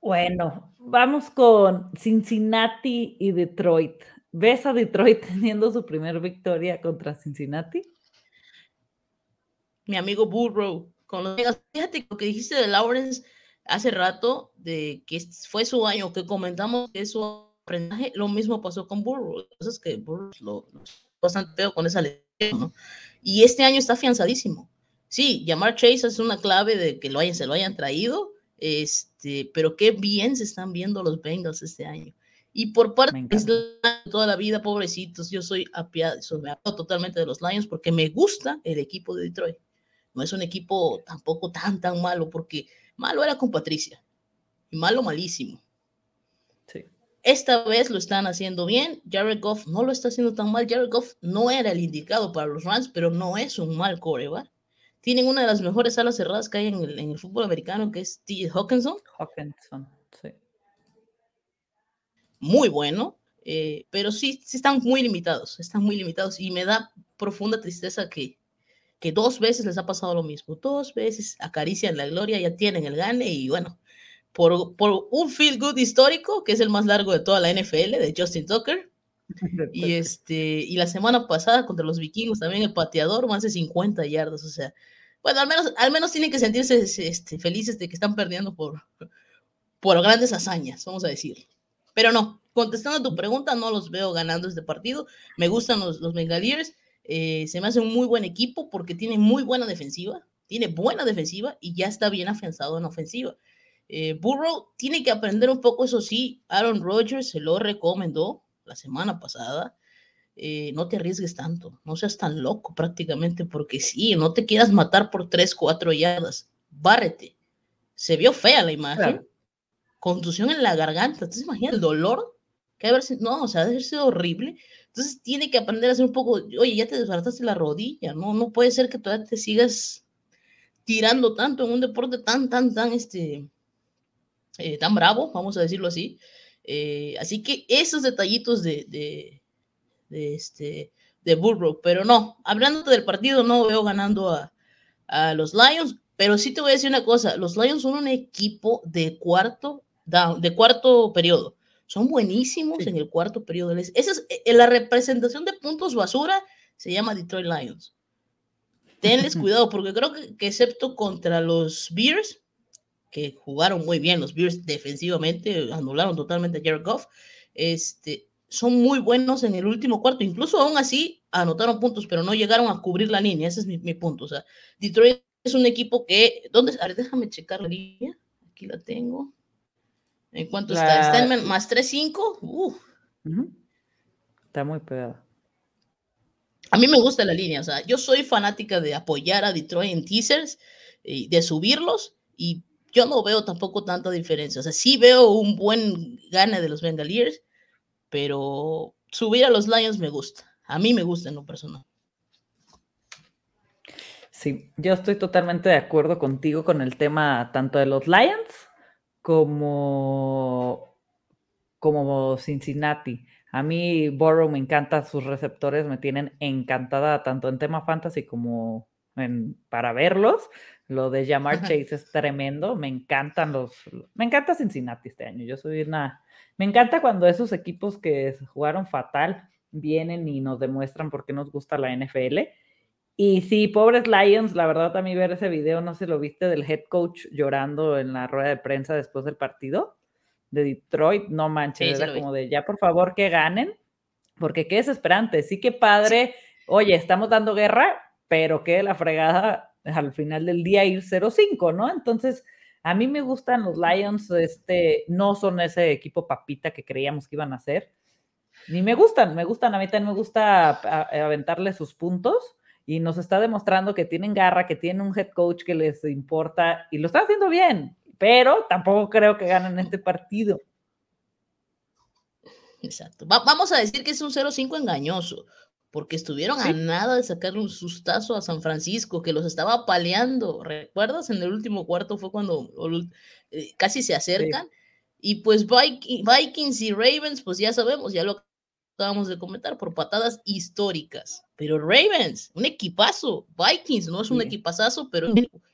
bueno, vamos con Cincinnati y Detroit. ¿Ves a Detroit teniendo su primera victoria contra Cincinnati? Mi amigo Burrow, con fíjate lo que dijiste de Lawrence hace rato, de que fue su año, que comentamos que su aprendizaje, lo mismo pasó con Burrow. es que Burrow lo, bastante peor con esa lesión, ¿no? Y este año está afianzadísimo. Sí, llamar Chase es una clave de que lo hayan, se lo hayan traído, este, pero qué bien se están viendo los Bengals este año. Y por parte de toda la vida, pobrecitos, yo soy apiado, totalmente de los Lions porque me gusta el equipo de Detroit. No es un equipo tampoco tan, tan malo, porque malo era con Patricia. Y malo, malísimo. Sí. Esta vez lo están haciendo bien. Jared Goff no lo está haciendo tan mal. Jared Goff no era el indicado para los Rams, pero no es un mal coreback tienen una de las mejores alas cerradas que hay en el, fútbol americano, que es T. Hawkinson. Hawkinson, sí. Muy bueno, eh, pero sí, sí están muy limitados, están muy limitados y me da profunda tristeza que, que dos veces les ha pasado lo mismo, dos veces acarician la gloria, ya tienen el gane y bueno, por, por un feel good histórico, que es el más largo de toda la NFL, de Justin Tucker, y, este, y la semana pasada contra los vikingos también el pateador más de 50 yardas. O sea, bueno, al menos, al menos tienen que sentirse este, felices de que están perdiendo por, por grandes hazañas, vamos a decir. Pero no, contestando a tu pregunta, no los veo ganando este partido. Me gustan los, los Bengaliers. Eh, se me hace un muy buen equipo porque tiene muy buena defensiva. Tiene buena defensiva y ya está bien afianzado en ofensiva. Eh, Burrow tiene que aprender un poco, eso sí. Aaron Rodgers se lo recomendó la semana pasada, eh, no te arriesgues tanto, no seas tan loco prácticamente, porque sí, no te quieras matar por 3, 4 yardas, bárrete. Se vio fea la imagen, contusión en la garganta, ¿te imaginas el dolor? Que haber no, o sea, debe ser horrible. Entonces tiene que aprender a hacer un poco, oye, ya te desbarataste la rodilla, no, no puede ser que todavía te sigas tirando tanto en un deporte tan, tan, tan, este, eh, tan bravo, vamos a decirlo así. Eh, así que esos detallitos de, de, de, este, de Burrow, pero no, hablando del partido, no veo ganando a, a, los Lions, pero sí te voy a decir una cosa, los Lions son un equipo de cuarto, down, de cuarto periodo, son buenísimos en el cuarto periodo. Esa es eh, la representación de puntos basura, se llama Detroit Lions. Tenles cuidado, porque creo que, excepto contra los Bears, que jugaron muy bien los Bears defensivamente, anularon totalmente a Jared Goff, este, son muy buenos en el último cuarto. Incluso aún así anotaron puntos, pero no llegaron a cubrir la línea. Ese es mi, punto. O sea, Detroit es un equipo que. ¿Dónde? A ver, déjame checar la línea. Aquí la tengo. ¿En cuánto está? ¿Está en más 3-5? Está muy pegada. A mí me gusta la línea. O sea, yo soy fanática de apoyar a Detroit en teasers, y de subirlos, y yo no veo tampoco tanta diferencia. O sea, sí veo un buen gane de los Bengaliers, pero subir a los Lions me gusta. A mí me gusta en lo personal. Sí, yo estoy totalmente de acuerdo contigo con el tema tanto de los Lions como, como Cincinnati. A mí Borrow me encanta, sus receptores me tienen encantada tanto en tema fantasy como en, para verlos. Lo de Jamar Chase es tremendo, me encantan los, me encanta Cincinnati este año. Yo soy una me encanta cuando esos equipos que jugaron fatal vienen y nos demuestran por qué nos gusta la NFL. Y sí, pobres Lions, la verdad también ver ese video, no sé, lo viste del head coach llorando en la rueda de prensa después del partido de Detroit, no manches, era como de ya por favor que ganen, porque qué desesperante, sí que padre, oye, estamos dando guerra, pero que la fregada al final del día ir 0-5, ¿no? Entonces, a mí me gustan los Lions, este, no son ese equipo papita que creíamos que iban a ser. Ni me gustan, me gustan, a mí también me gusta aventarle sus puntos y nos está demostrando que tienen garra, que tienen un head coach que les importa y lo están haciendo bien, pero tampoco creo que ganen este partido. Exacto. vamos a decir que es un 0-5 engañoso, porque estuvieron a nada de sacarle un sustazo a San Francisco, que los estaba paleando. ¿Recuerdas? En el último cuarto fue cuando eh, casi se acercan. Y pues Vikings y Ravens, pues ya sabemos, ya lo acabamos de comentar, por patadas históricas. Pero Ravens, un equipazo. Vikings no es un equipazazo, pero...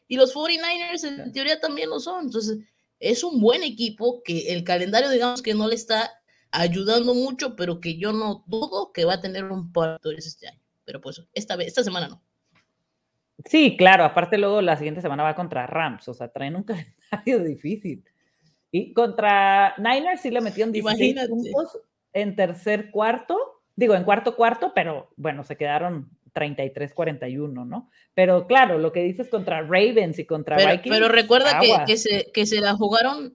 Y los 49ers en teoría también lo son. Entonces, es un buen equipo que el calendario, digamos que no le está ayudando mucho, pero que yo no dudo que va a tener un par de este año. Pero pues esta vez, esta semana no. Sí, claro, aparte luego la siguiente semana va contra Rams, o sea, traen un calendario difícil. Y contra Niners sí le metieron 16 puntos en tercer cuarto, digo, en cuarto cuarto, pero bueno, se quedaron 33-41, ¿no? Pero claro, lo que dices contra Ravens y contra pero, Vikings. Pero recuerda que, que, se, que se la jugaron,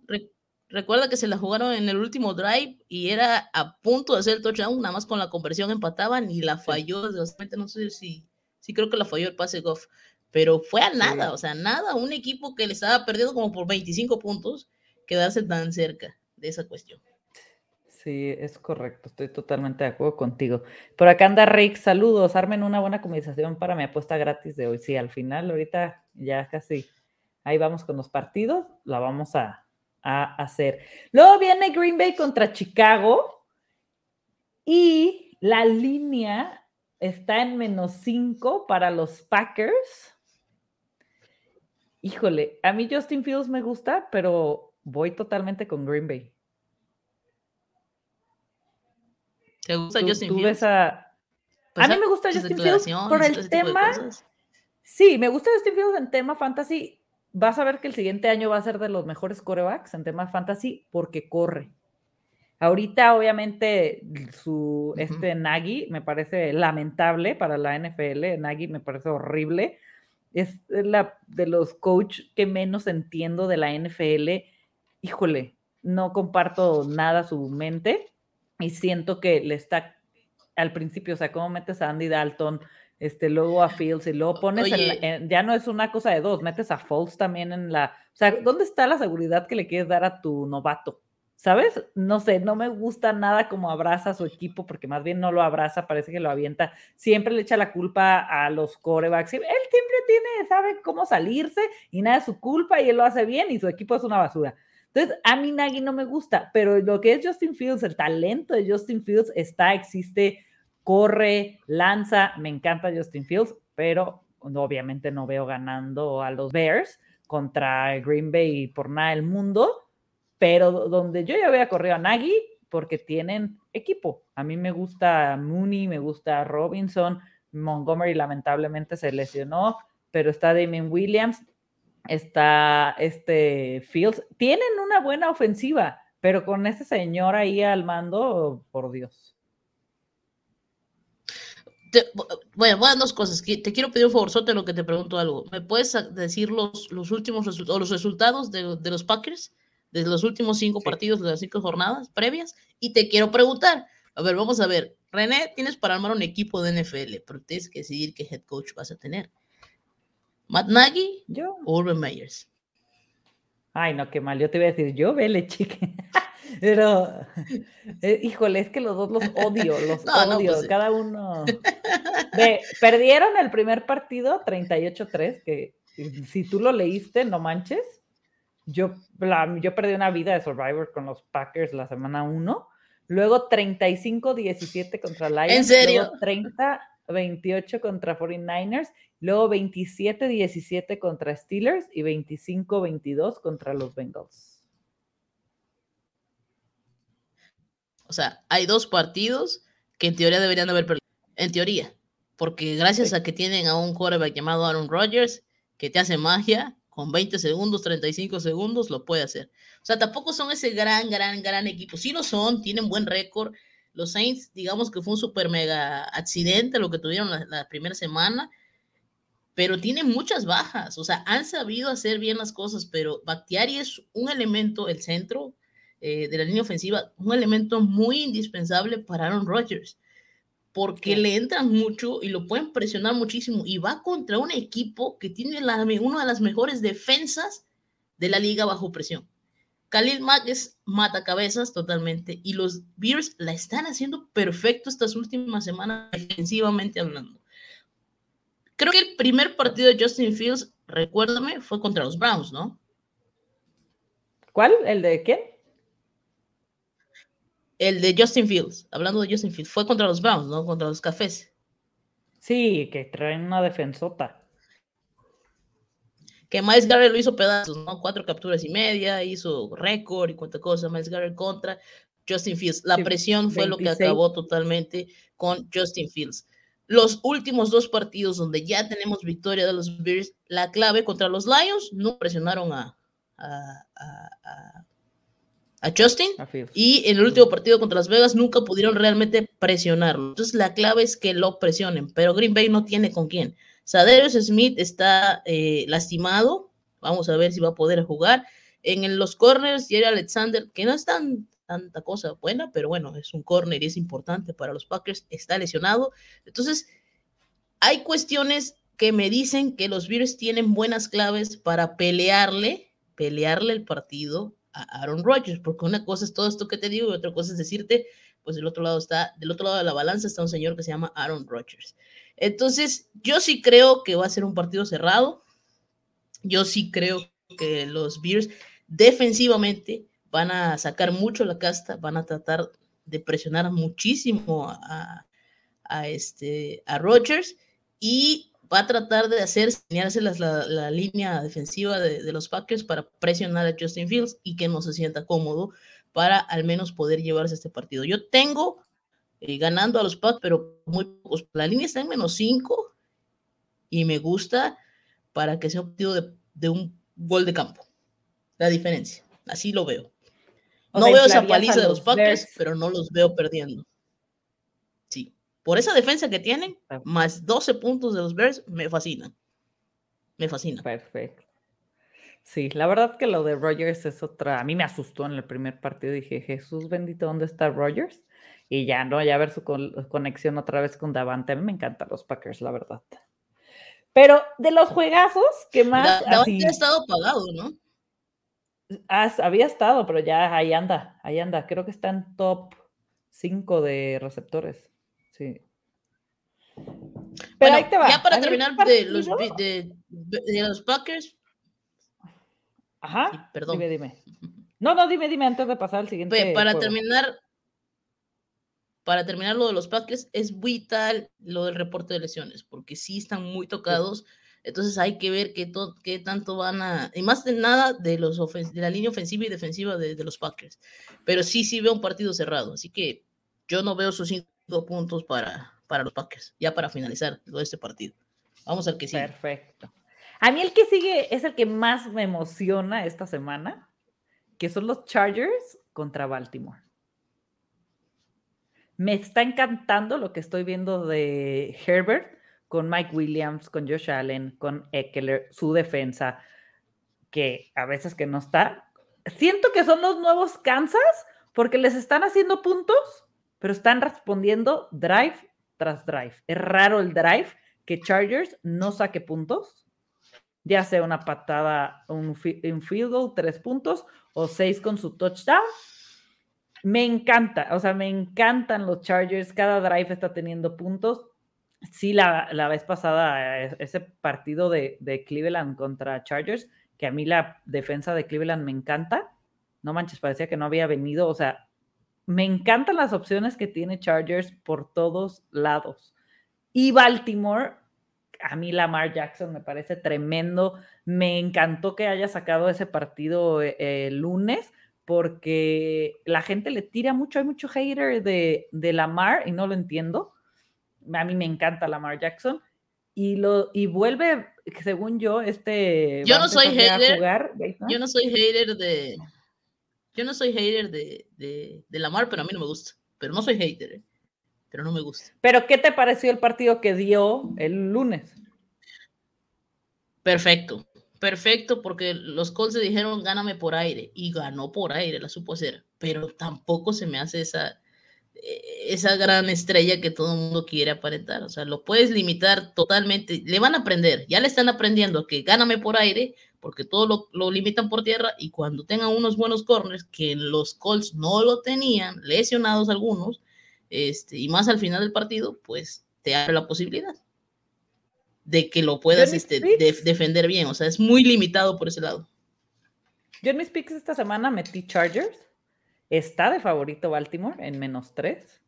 Recuerda que se la jugaron en el último drive y era a punto de hacer el touchdown, nada más con la conversión empataban y la falló. No sé si, si creo que la falló el pase Goff, pero fue a nada, o sea, nada. Un equipo que le estaba perdiendo como por 25 puntos, quedarse tan cerca de esa cuestión. Sí, es correcto, estoy totalmente de acuerdo contigo. Por acá anda Rick, saludos, armen una buena conversación para mi apuesta gratis de hoy. Sí, al final, ahorita ya casi ahí vamos con los partidos, la vamos a, a hacer. Luego viene Green Bay contra Chicago y la línea está en menos 5 para los Packers. Híjole, a mí Justin Fields me gusta, pero voy totalmente con Green Bay. ¿Te gusta Justin Fields? Pues a... mí me gusta Justin Fields por el tema. Sí, me gusta Justin Fields en tema fantasy vas a ver que el siguiente año va a ser de los mejores corebacks en tema fantasy porque corre. Ahorita, obviamente, su, este Nagy me parece lamentable para la NFL. Nagy me parece horrible. Es la de los coach que menos entiendo de la NFL. Híjole, no comparto nada su mente y siento que le está al principio, o sea, cómo metes a Andy Dalton, este, luego a Fields y luego pones, ya no es una cosa de dos, metes a Foles también en la, o sea, ¿dónde está la seguridad que le quieres dar a tu novato? ¿Sabes? No sé, no me gusta nada como abraza a su equipo, porque más bien no lo abraza, parece que lo avienta. Siempre le echa la culpa a los corebacks. Él siempre tiene, sabe cómo salirse y nada es su culpa y él lo hace bien y su equipo es una basura. Entonces, a mí Nagy no me gusta, pero lo que es Justin Fields, el talento de Justin Fields está, existe, corre, lanza, me encanta Justin Fields, pero obviamente no veo ganando a los Bears contra Green Bay por nada del mundo, pero donde yo ya había corrido a Nagy, porque tienen equipo. A mí me gusta Mooney, me gusta Robinson, Montgomery lamentablemente se lesionó, pero está Damien Williams, está este Fields. Tienen una buena ofensiva, pero con ese señor ahí al mando, por Dios. Bueno, voy a dos cosas. Te quiero pedir un favor, Sote, lo que te pregunto algo. ¿Me puedes decir los, los últimos resultados, los resultados de, de, los Packers de los últimos cinco partidos de las cinco jornadas previas? Y te quiero preguntar, a ver, vamos a ver. René, tienes para armar un equipo de NFL, pero tienes que decidir qué head coach vas a tener. ¿Matt Nagy ¿Yo? o Urban Meyers? Ay, no, qué mal. Yo te voy a decir, yo, vele, chique. Pero, eh, híjole, es que los dos los odio, los odio. Pues, Cada uno. perdieron el primer partido 38-3, que si tú lo leíste, no manches. Yo, yo perdí una vida de Survivor con los Packers la semana 1 Luego 35-17 contra Lions. ¿En serio? 30-28 contra 49ers. Luego 27-17 contra Steelers y 25-22 contra los Bengals. O sea, hay dos partidos que en teoría deberían haber perdido. En teoría. Porque gracias a que tienen a un quarterback llamado Aaron Rodgers, que te hace magia, con 20 segundos, 35 segundos, lo puede hacer. O sea, tampoco son ese gran, gran, gran equipo. Sí lo son, tienen buen récord. Los Saints, digamos que fue un super mega accidente lo que tuvieron la, primera semana, pero tienen muchas bajas. O sea, han sabido hacer bien las cosas, pero Bactiari es un elemento, el centro eh, de la línea ofensiva, un elemento muy indispensable para Aaron Rodgers porque le entran mucho y lo pueden presionar muchísimo y va contra un equipo que tiene una de las mejores defensas de la liga bajo presión. Khalil Mack es mata cabezas totalmente y los Bears la están haciendo perfecto estas últimas semanas defensivamente hablando. Creo que el primer partido de Justin Fields, recuérdame, fue contra los Browns, ¿no? ¿Cuál? ¿El de quién? El de Justin Fields, hablando de Justin Fields, fue contra los Browns, ¿no? Contra los Cafés. Sí, que traen una defensota. Que Miles Garrett lo hizo pedazos, ¿no? Cuatro capturas y media, hizo récord y cuánta cosa. Miles Garrett contra Justin Fields. La presión fue lo que acabó totalmente con Justin Fields. Los últimos dos partidos donde ya tenemos victoria de los Bears, la clave contra los Lions, no presionaron a, a a Justin y en el último partido contra Las Vegas nunca pudieron realmente presionarlo. Entonces la clave es que lo presionen, pero Green Bay no tiene con quién. Sadarius Smith está eh, lastimado, vamos a ver si va a poder jugar. En los corners, Jerry Alexander, que no es tan tanta cosa buena, pero bueno, es un corner y es importante para los Packers, está lesionado. Entonces, hay cuestiones que me dicen que los Bears tienen buenas claves para pelearle, pelearle el partido a Aaron Rodgers, porque una cosa es todo esto que te digo y otra cosa es decirte, pues del otro lado está, del otro lado de la balanza está un señor que se llama Aaron Rodgers. Entonces, yo sí creo que va a ser un partido cerrado. Yo sí creo que los Bears defensivamente van a sacar mucho la casta, van a tratar de presionar muchísimo a, a este, a Rodgers y va a tratar de hacer señalarse la, la, línea defensiva de, los Packers para presionar a Justin Fields y que no se sienta cómodo para al menos poder llevarse este partido. Yo tengo eh, ganando a los Packers, pero muy pocos. La línea está en menos 5 y me gusta para que sea un partido de, un gol de campo. La diferencia. Así lo veo. no veo esa paliza de los Packers, pero no los veo perdiendo por esa defensa que tienen, ah. más 12 puntos de los Bears, me fascina. Me fascina. Perfecto. Sí, la verdad que lo de Rogers es otra. A mí me asustó en el primer partido. Dije, Jesús bendito, ¿dónde está Rogers? Y ya, ¿no? Ya ver su conexión otra vez con Davante. A mí me encantan los Packers, la verdad. Pero de los juegazos, ¿qué más? Davante ha estado pagado, ¿no? había estado, pero ya ahí anda, ahí anda. Creo que está en top 5 de receptores. Sí. Pero ahí te va. Ya para terminar de los, de, los Packers. Ajá. perdón. Dime, dime. No, no, dime, dime antes de pasar al siguiente. para terminar, para terminar lo de los Packers, es vital lo del reporte de lesiones, porque sí están muy tocados. Entonces hay que ver qué, qué tanto van a, y más de nada de, los de la línea ofensiva y defensiva de, de, los Packers. Pero sí, sí veo un partido cerrado, así que yo no veo sus cinco puntos para, para los Packers, ya para finalizar todo este partido. Vamos al que sigue. Perfecto. A mí el que sigue es el que más me emociona esta semana, que son los Chargers contra Baltimore. Me está encantando lo que estoy viendo de Herbert con Mike Williams, con Josh Allen, con Eckler, su defensa, que a veces que no está. Siento que son los nuevos Kansas porque les están haciendo puntos, pero están respondiendo drive tras drive. Es raro el drive que Chargers no saque puntos, ya sea una patada, un, field goal, tres puntos, o seis con su touchdown. Me encanta, o sea, me encantan los Chargers. Cada drive está teniendo puntos. Sí, la, vez pasada, eh, ese partido de, de, Cleveland contra Chargers, que a mí la defensa de Cleveland me encanta. No manches, parecía que no había venido. O sea, me encantan las opciones que tiene Chargers por todos lados. Y Baltimore, a mí Lamar Jackson me parece tremendo. Me encantó que haya sacado ese partido eh, el lunes porque la gente le tira mucho, hay mucho hater de, de Lamar y no lo entiendo. A mí me encanta Lamar Jackson y lo y vuelve, según yo, este. Yo no soy hater. yo no soy hater de. Yo no soy hater de, de, de, Lamar, pero a mí no me gusta. Pero no soy hater. ¿eh? pero no me gusta. ¿Pero qué te pareció el partido que dio el lunes? Perfecto, perfecto, porque los Colts se dijeron gáname por aire y ganó por aire, la supo hacer, pero tampoco se me hace esa, esa gran estrella que todo el mundo quiere aparentar. O sea, lo puedes limitar totalmente. Le van a aprender, ya le están aprendiendo que gáname por aire, porque todo lo, lo limitan por tierra y cuando tengan unos buenos corners, que los Colts no lo tenían, lesionados algunos, este, y más al final del partido, pues te abre la posibilidad de que lo puedas este, defender bien. O sea, es muy limitado por ese lado. Yo en mis picks esta semana metí Chargers. Está de favorito Baltimore en menos tres,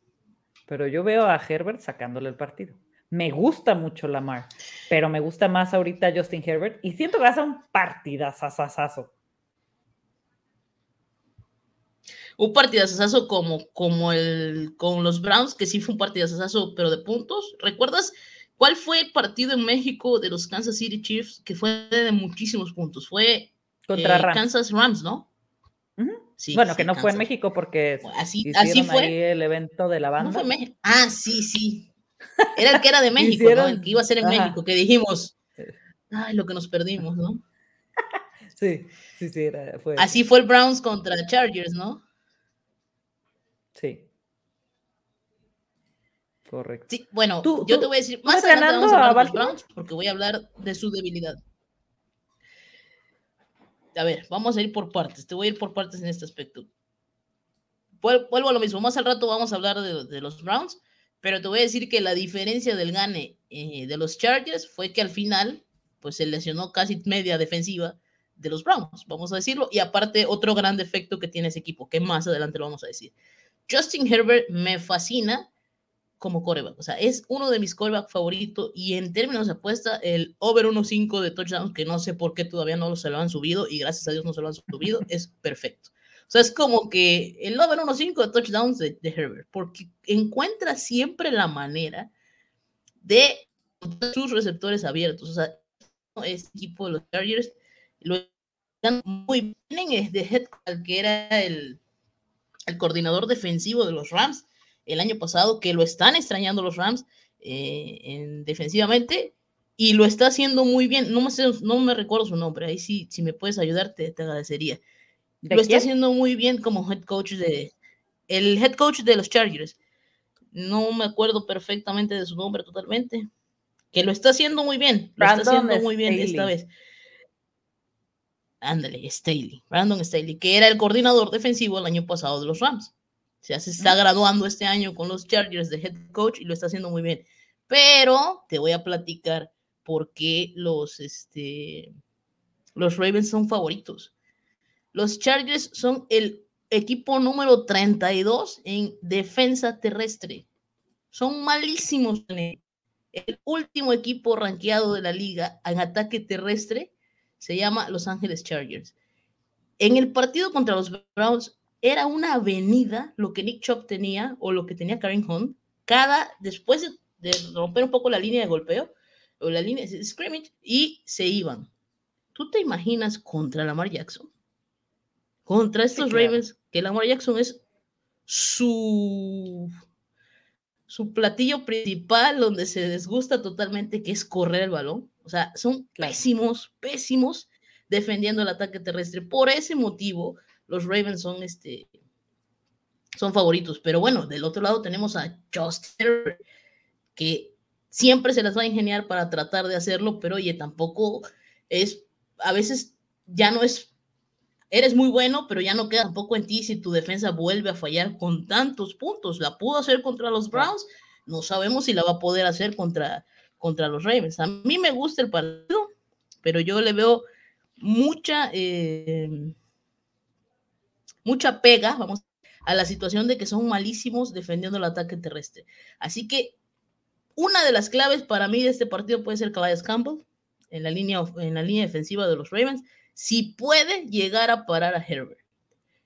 pero yo veo a Herbert sacándole el partido. Me gusta mucho Lamar, pero me gusta más ahorita Justin Herbert y siento que va a ser un partidazazazazo. un partidazo como, como el con los Browns, que sí fue un partidazo, pero de puntos. ¿Recuerdas cuál fue el partido en México de los Kansas City Chiefs que fue de muchísimos puntos? Fue contra eh, Kansas Rams, ¿no? sí, bueno, que no fue en México porque así, así fue el evento de la banda. ah, sí, sí. Era el que era de México, ¿no? El que iba a ser en México, que dijimos, ay, lo que nos perdimos, ¿no? sí, sí, sí, era, fue. Así fue el Browns contra Chargers, ¿no? Sí. Correcto. Sí, bueno, yo te voy a decir, más adelante vamos a hablar de los Browns porque voy a hablar de su debilidad. A ver, vamos a ir por partes. Te voy a ir por partes en este aspecto. Vuelvo a lo mismo. Más al rato vamos a hablar de, los Browns, pero te voy a decir que la diferencia del gane eh, de los Chargers fue que al final, pues se lesionó casi media defensiva de los Browns, vamos a decirlo. Y aparte, otro gran defecto que tiene ese equipo, que más adelante lo vamos a decir. Justin Herbert me fascina como coreback. O sea, es uno de mis coreback favoritos y en términos de apuesta, el over 1.5 de touchdown, que no sé por qué todavía no se lo han subido y gracias a Dios no se lo han subido, es perfecto. O sea, es como que el over 1.5 de touchdowns de, Herbert, porque encuentra siempre la manera de sus receptores abiertos. O sea, este equipo de los Chargers lo están muy bien de head que era el el coordinador defensivo de los Rams el año pasado, que lo están extrañando los Rams eh, en, defensivamente y lo está haciendo muy bien. No me, no me recuerdo su nombre, ahí sí, si me puedes ayudar, te, agradecería. Lo está haciendo muy bien como head coach de el head coach de los Chargers. No me acuerdo perfectamente de su nombre totalmente. Que lo está haciendo muy bien. Lo está haciendo muy bien esta vez. Ándale, Staley, Brandon Staley, que era el coordinador defensivo el año pasado de los Rams. O sea, se está graduando este año con los Chargers de head coach y lo está haciendo muy bien. Pero te voy a platicar por qué los, este, los Ravens son favoritos. Los Chargers son el equipo número 32 en defensa terrestre. Son malísimos El último equipo rankeado de la liga en ataque terrestre se llama Los Ángeles Chargers. En el partido contra los Browns era una avenida lo que Nick Chop tenía o lo que tenía Karen Hunt. Cada, después de, romper un poco la línea de golpeo o la línea de scrimmage y se iban. ¿Tú te imaginas contra Lamar Jackson? Contra estos Ravens, que Lamar Jackson es su su platillo principal donde se desgusta totalmente, que es correr el balón. O sea, son pésimos, pésimos defendiendo el ataque terrestre. Por ese motivo, los Ravens son, este, son favoritos. Pero bueno, del otro lado tenemos a Justin, que siempre se las va a ingeniar para tratar de hacerlo, pero oye, tampoco es, a veces ya no es, eres muy bueno, pero ya no queda tampoco en ti si tu defensa vuelve a fallar con tantos puntos. La pudo hacer contra los Browns, no sabemos si la va a poder hacer contra, contra los Ravens. A mí me gusta el partido, pero yo le veo mucha, eh, mucha pega, vamos, a la situación de que son malísimos defendiendo el ataque terrestre. Así que una de las claves para mí de este partido puede ser Calais Campbell en la línea, en la línea defensiva de los Ravens, si puede llegar a parar a Herbert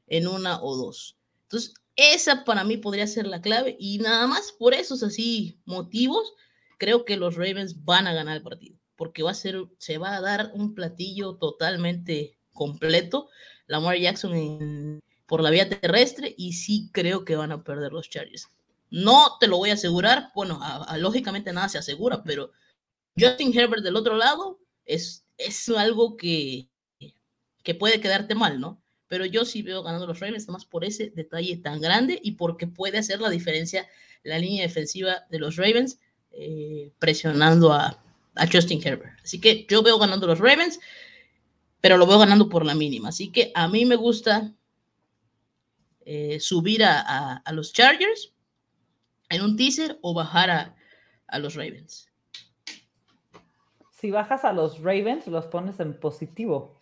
en una o dos. Entonces, esa para mí podría ser la clave y nada más por esos así motivos, creo que los Ravens van a ganar el partido porque va a ser, se va a dar un platillo totalmente completo. Lamar Jackson por la vía terrestre y sí creo que van a perder los Chargers. No te lo voy a asegurar, bueno, lógicamente nada se asegura, pero Justin Herbert del otro lado es, es algo que, que puede quedarte mal, ¿no? Pero yo sí veo ganando los Ravens, más por ese detalle tan grande y porque puede hacer la diferencia la línea defensiva de los Ravens eh, presionando a, a Justin Herbert. Así que yo veo ganando los Ravens, pero lo veo ganando por la mínima. Así que a mí me gusta eh, subir a, los Chargers en un teaser o bajar a, a los Ravens. Si bajas a los Ravens, los pones en positivo.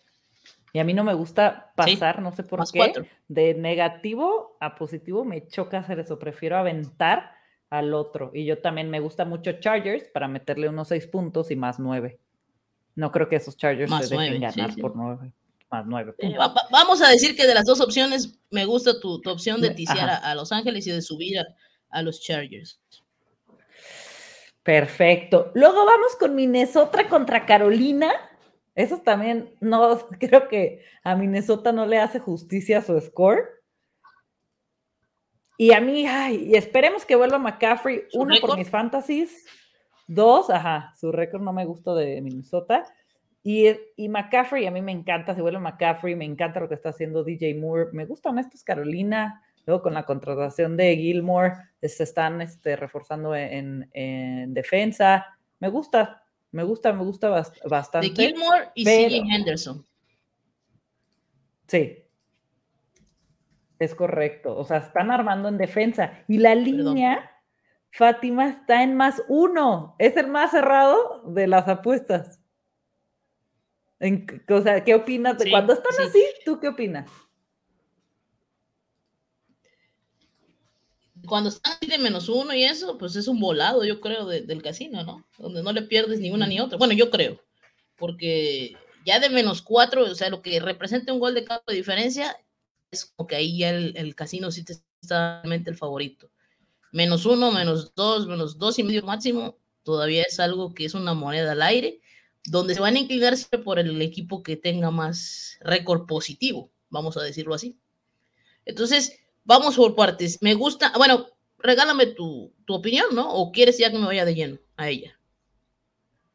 Y a mí no me gusta pasar, no sé por qué, de negativo a positivo, me choca hacer eso. Prefiero aventar al otro. Y yo también me gusta mucho Chargers para meterle unos seis puntos y más nueve. No creo que esos Chargers se dejen ganar por nueve. Más nueve eh, vamos a decir que de las dos opciones me gusta tu, opción de ticiar a, Los Ángeles y de subir a, los Chargers. Perfecto. Luego vamos con Minnesota contra Carolina. Eso también no creo que a Minnesota no le hace justicia a su score. Y a mí, ay, esperemos que vuelva McCaffrey, uno por mis fantasies, dos, ajá, su récord no me gustó de Minnesota. Y, y, McCaffrey, a mí me encanta, se vuelve McCaffrey, me encanta lo que está haciendo DJ Moore, me gustan estos Carolina, luego con la contratación de Gilmore, se están este, reforzando en, en, defensa, me gusta, me gusta, me gusta bastante. De Gilmore y pero, Henderson. Sí, es correcto. O sea, están armando en defensa. Y la línea, Fátima, está en más uno. Es el más cerrado de las apuestas. o sea, ¿qué opinas? Cuando están así, ¿tú qué opinas? Cuando están de menos uno y eso, pues es un volado, yo creo, del casino, ¿no? Donde no le pierdes ni una ni otra. Bueno, yo creo. Porque ya de menos cuatro, o sea, lo que representa un gol de campo de diferencia, es como que ahí ya el, casino sí te está realmente el favorito. Menos uno, menos dos, menos dos y medio máximo, todavía es algo que es una moneda al aire, donde se van a inclinar siempre por el equipo que tenga más récord positivo, vamos a decirlo así. Entonces, vamos por partes. Me gusta, bueno, regálame tu, tu opinión, ¿no? ¿O quieres ya que me vaya de lleno a ella?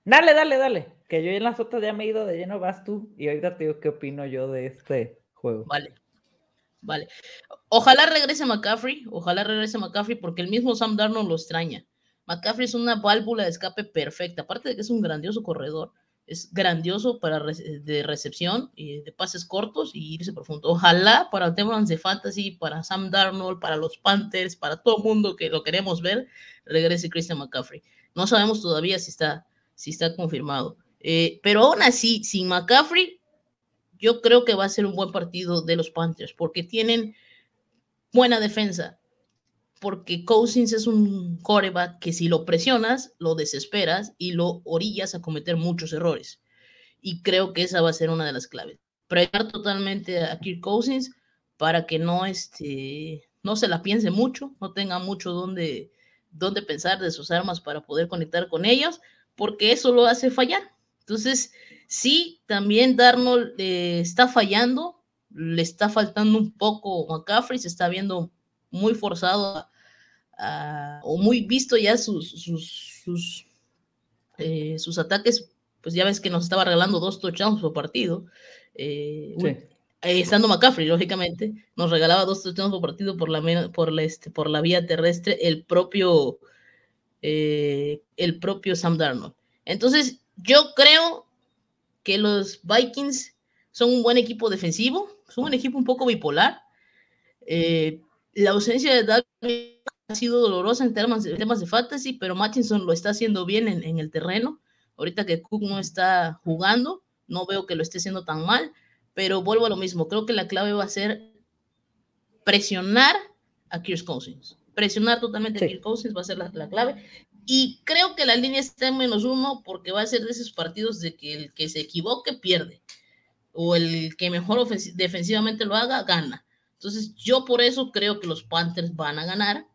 Dale, dale, dale. Que yo en las otras ya me he ido de lleno, vas tú. Y ahorita te digo qué opino yo de este juego. Vale. Vale. Ojalá regrese McCaffrey, ojalá regrese McCaffrey porque el mismo Sam Darnold lo extraña. McCaffrey es una válvula de escape perfecta, aparte de que es un grandioso corredor, es grandioso para de recepción y de pases cortos y irse profundo. Ojalá para tema de fantasy, para Sam Darnold, para los Panthers, para todo el mundo que lo queremos ver, regrese Christian McCaffrey. No sabemos todavía si está, si está confirmado. Eh, pero aún así, sin McCaffrey, yo creo que va a ser un buen partido de los Panthers porque tienen buena defensa. Porque Cousins es un coreback que si lo presionas, lo desesperas y lo orillas a cometer muchos errores. Y creo que esa va a ser una de las claves. Preparar totalmente a Kirk Cousins para que no, este, no se la piense mucho, no tenga mucho donde, donde pensar de sus armas para poder conectar con ellos, porque eso lo hace fallar. Entonces, sí, también Darnold eh, está fallando, le está faltando un poco McCaffrey, se está viendo muy forzado o muy visto ya sus, sus, eh, sus, ataques, pues ya ves que nos estaba regalando dos touchdowns por partido. Eh, estando McCaffrey, lógicamente, nos regalaba dos touchdowns por partido por la, por la, este, por la vía terrestre, el propio, el propio Sam Darnold. Entonces, yo creo que los Vikings son un buen equipo defensivo, son un equipo un poco bipolar. Eh, la ausencia de David ha sido dolorosa en temas, de, temas de fantasy, pero Mattinson lo está haciendo bien en, el terreno. Ahorita que Cook no está jugando, no veo que lo esté haciendo tan mal, pero vuelvo a lo mismo. Creo que la clave va a ser presionar a Kirk Cousins. Presionar totalmente a Kirk Cousins va a ser la, la, clave. Y creo que la línea está en menos uno porque va a ser de esos partidos de que el que se equivoque pierde. O el que mejor defensivamente lo haga, gana. Entonces, yo por eso creo que los Panthers van a ganar.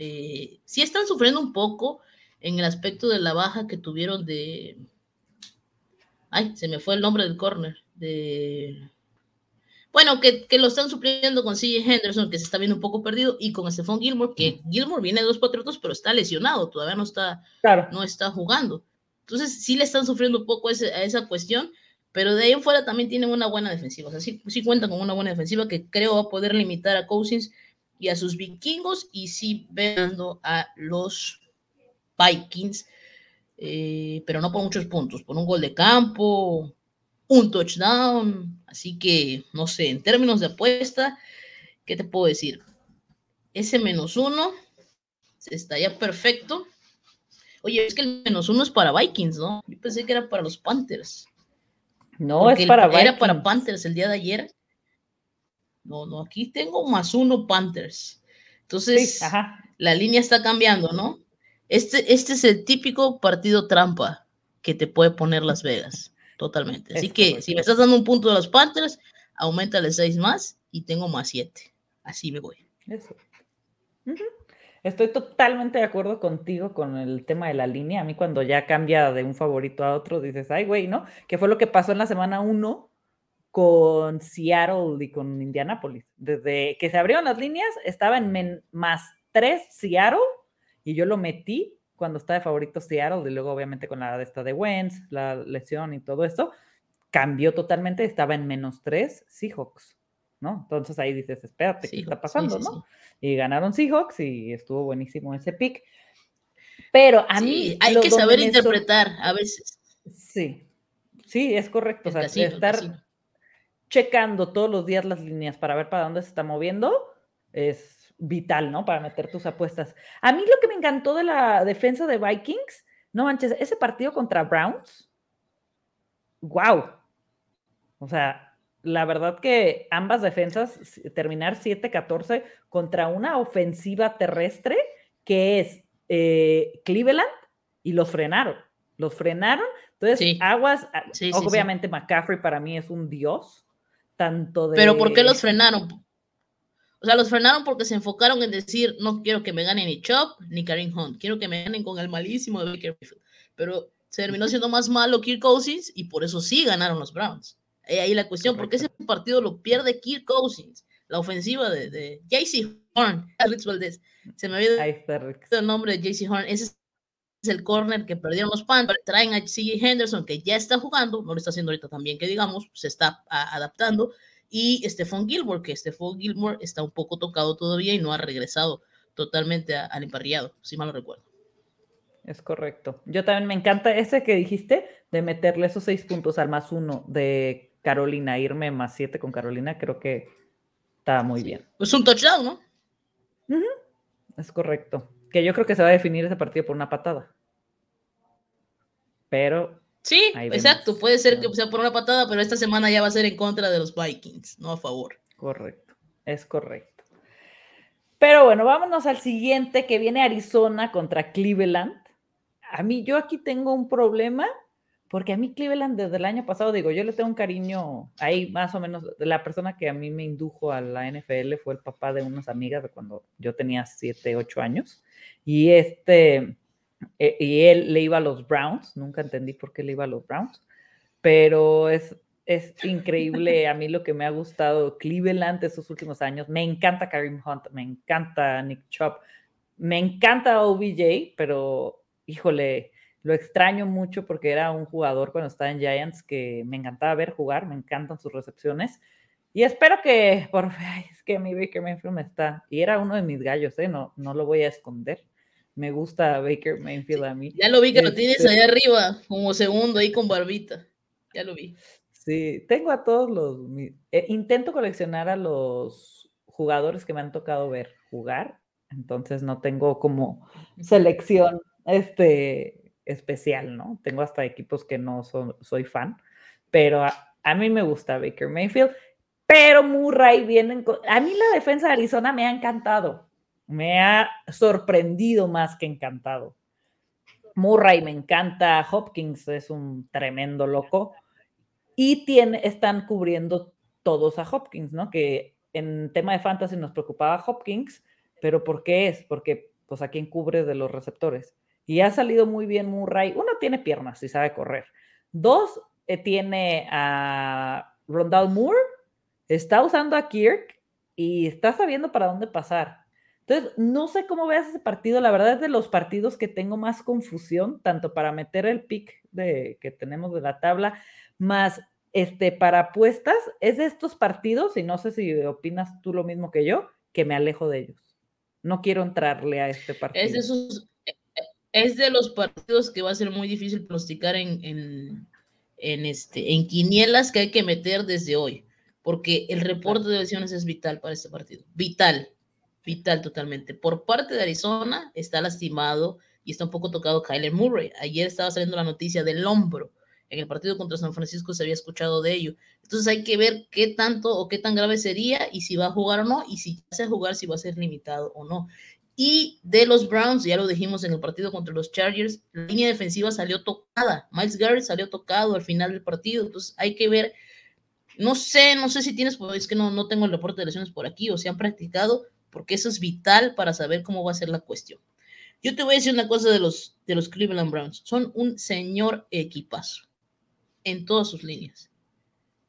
Eh, sí están sufriendo un poco en el aspecto de la baja que tuvieron de. Ay, se me fue el nombre del corner. De bueno, que, que, lo están supliendo con CJ Henderson, que se está viendo un poco perdido, y con Stephon Gilmore, que Gilmore viene de dos patriotas, pero está lesionado, todavía no está, no está jugando. Entonces, sí le están sufriendo un poco a, esa cuestión, pero de ahí en fuera también tienen una buena defensiva. O sea, sí, sí cuentan con una buena defensiva que creo va a poder limitar a Cousins y a sus vikingos, y sí veando a los Vikings, eh, pero no por muchos puntos, por un gol de campo, un touchdown. Así que, no sé, en términos de apuesta, ¿qué te puedo decir? Ese menos uno está ya perfecto. Oye, es que el menos uno es para Vikings, ¿no? Yo pensé que era para los Panthers. No, es para Vikings. Era para Panthers el día de ayer. No, no, aquí tengo más uno Panthers. Entonces, la línea está cambiando, ¿no? Este, este es el típico partido trampa que te puede poner Las Vegas. Totalmente. Así que si me estás dando un punto de los Panthers, aumentale seis más y tengo más siete. Así me voy. Eso. Estoy totalmente de acuerdo contigo con el tema de la línea. A mí cuando ya cambia de un favorito a otro, dices, ay, güey, ¿no? Que fue lo que pasó en la semana uno con Seattle y con Indianapolis. Desde que se abrieron las líneas, estaba en más tres Seattle y yo lo metí cuando está de favorito Seattle y luego obviamente con la de esta de Wentz, la lesión y todo esto, cambió totalmente, estaba en menos tres Seahawks, ¿no? Entonces ahí dices, espérate, ¿qué está pasando, no? Y ganaron Seahawks y estuvo buenísimo ese pick. Pero a mí... Hay que saber interpretar a veces. Sí, sí, es correcto. o sea, estar checando todos los días las líneas para ver para dónde se está moviendo es vital, ¿no? Para meter tus apuestas. A mí lo que me encantó de la defensa de Vikings, no manches, ese partido contra Browns, wow. O sea, la verdad que ambas defensas terminar 7-14 contra una ofensiva terrestre que es eh, Cleveland y los frenaron. Los frenaron. Entonces, aguas, obviamente McCaffrey para mí es un dios, tanto de... Pero ¿por qué los frenaron? O sea, los frenaron porque se enfocaron en decir, no quiero que me gane ni Chop ni Karim Hunt, quiero que me ganen con el malísimo de Baker Mayfield. Pero se terminó siendo más malo Kirk Cousins y por eso sí ganaron los Browns. Y ahí la cuestión, ¿por qué ese partido lo pierde Kirk Cousins? La ofensiva de, de JC Horn, Se me había el nombre de JC Horn. Ese es el corner que perdieron los Panthers. Traen a CJ Henderson, que ya está jugando, no lo está haciendo ahorita también, que digamos, se está adaptando y Stephon Gilmore, que Stephon Gilmore está un poco tocado todavía y no ha regresado totalmente al emparrillado, si mal no recuerdo. Es correcto. Yo también me encanta ese que dijiste de meterle esos seis puntos al más uno de Carolina, irme más siete con Carolina, creo que está muy bien. Es un touchdown, ¿no? Es correcto. Que yo creo que se va a definir ese partido por una patada. Pero Sí, exacto. Puede ser que sea por una patada, pero esta semana ya va a ser en contra de los Vikings, no a favor. Correcto, es correcto. Pero bueno, vámonos al siguiente que viene Arizona contra Cleveland. A mí, yo aquí tengo un problema porque a mí Cleveland desde el año pasado, digo, yo le tengo un cariño ahí más o menos, la persona que a mí me indujo a la NFL fue el papá de unas amigas de cuando yo tenía 7, 8 años. Y este, eh, y él le iba a los Browns, nunca entendí por qué le iba a los Browns, pero es, es increíble a mí lo que me ha gustado Cleveland estos últimos años. Me encanta Karim Hunt, me encanta Nick Chubb, me encanta OBJ, pero híjole, lo extraño mucho porque era un jugador cuando estaba en Giants que me encantaba ver jugar, me encantan sus recepciones. Y espero que, por es que mi Baker Mayfield está, y era uno de mis gallos, ¿eh? no, no lo voy a esconder. Me gusta Baker Mayfield a mí. Ya lo vi que lo tienes allá este arriba, como segundo ahí con barbita. Ya lo vi. Sí, tengo a todos los. Eh, intento coleccionar a los jugadores que me han tocado ver jugar, entonces no tengo como selección este, especial, ¿no? Tengo hasta equipos que no soy fan, pero a, mí me gusta Baker Mayfield, pero Murray vienen A mí la defensa de Arizona me ha encantado, me ha sorprendido más que encantado. Murray me encanta, Hopkins es un tremendo loco y tiene, están cubriendo todos a Hopkins, ¿no? Que en tema de fantasy nos preocupaba Hopkins, pero ¿por qué es? Porque pues a quién cubre de los receptores y ha salido muy bien Murray. Uno tiene piernas y sabe correr. Dos, eh, tiene a Rondal Moore, está usando a Kirk y está sabiendo para dónde pasar. Entonces, no sé cómo veas ese partido. La verdad es de los partidos que tengo más confusión, tanto para meter el pick de, que tenemos de la tabla, más este, para apuestas. Es de estos partidos, y no sé si opinas tú lo mismo que yo, que me alejo de ellos. No quiero entrarle a este partido. Es de esos, es de los partidos que va a ser muy difícil pronosticar en, este, en quinielas que hay que meter desde hoy, porque el reporte de lesiones es vital para este partido. Vital, vital totalmente. Por parte de Arizona está lastimado y está un poco tocado Kyler Murray. Ayer estaba saliendo la noticia del hombro. En el partido contra San Francisco se había escuchado de ello. Entonces hay que ver qué tanto o qué tan grave sería y si va a jugar o no, y si a jugar, si va a ser limitado o no. Y de los Browns, ya lo dijimos en el partido contra los Chargers, la línea defensiva salió tocada. Miles Garrett salió tocado al final del partido. Entonces hay que ver. No sé, no sé si tienes, pues es que no, no tengo el reporte de lesiones por aquí o si han practicado, porque eso es vital para saber cómo va a ser la cuestión. Yo te voy a decir una cosa de los, de los Cleveland Browns. Son un señor equipazo en todas sus líneas.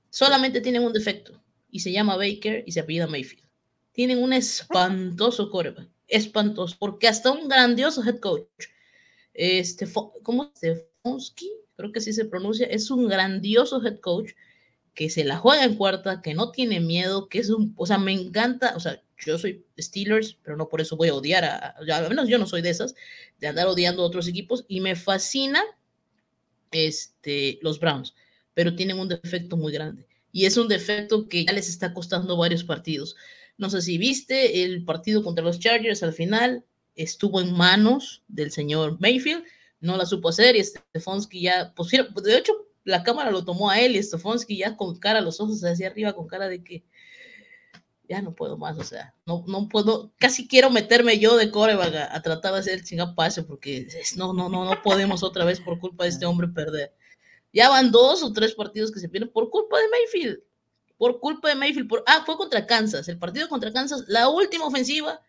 Solamente tienen un defecto y se llama Baker y se apellida Mayfield. Tienen un espantoso coreback espantoso, porque hasta un grandioso head coach, este, ¿cómo Stefanski? Creo que así se pronuncia, es un grandioso head coach que se la juega en cuarta, que no tiene miedo, que es un, o sea, me encanta, o sea, yo soy Steelers, pero no por eso voy a odiar a, al menos yo no soy de esas, de andar odiando a otros equipos, y me fascina este, los Browns, pero tienen un defecto muy grande, y es un defecto que ya les está costando varios partidos. No sé si viste el partido contra los Chargers al final, estuvo en manos del señor Mayfield, no la supo hacer y Stefanski ya, pues, de hecho, la cámara lo tomó a él y Stefanski ya con cara, los ojos hacia arriba, con cara de que ya no puedo más, o sea, no, no puedo, casi quiero meterme yo de coreback a, tratar de hacer el chingado porque no, no, no, no podemos otra vez por culpa de este hombre perder. Ya van dos o tres partidos que se pierden por culpa de Mayfield por culpa de Mayfield. Por, ah, fue contra Kansas. El partido contra Kansas, la última ofensiva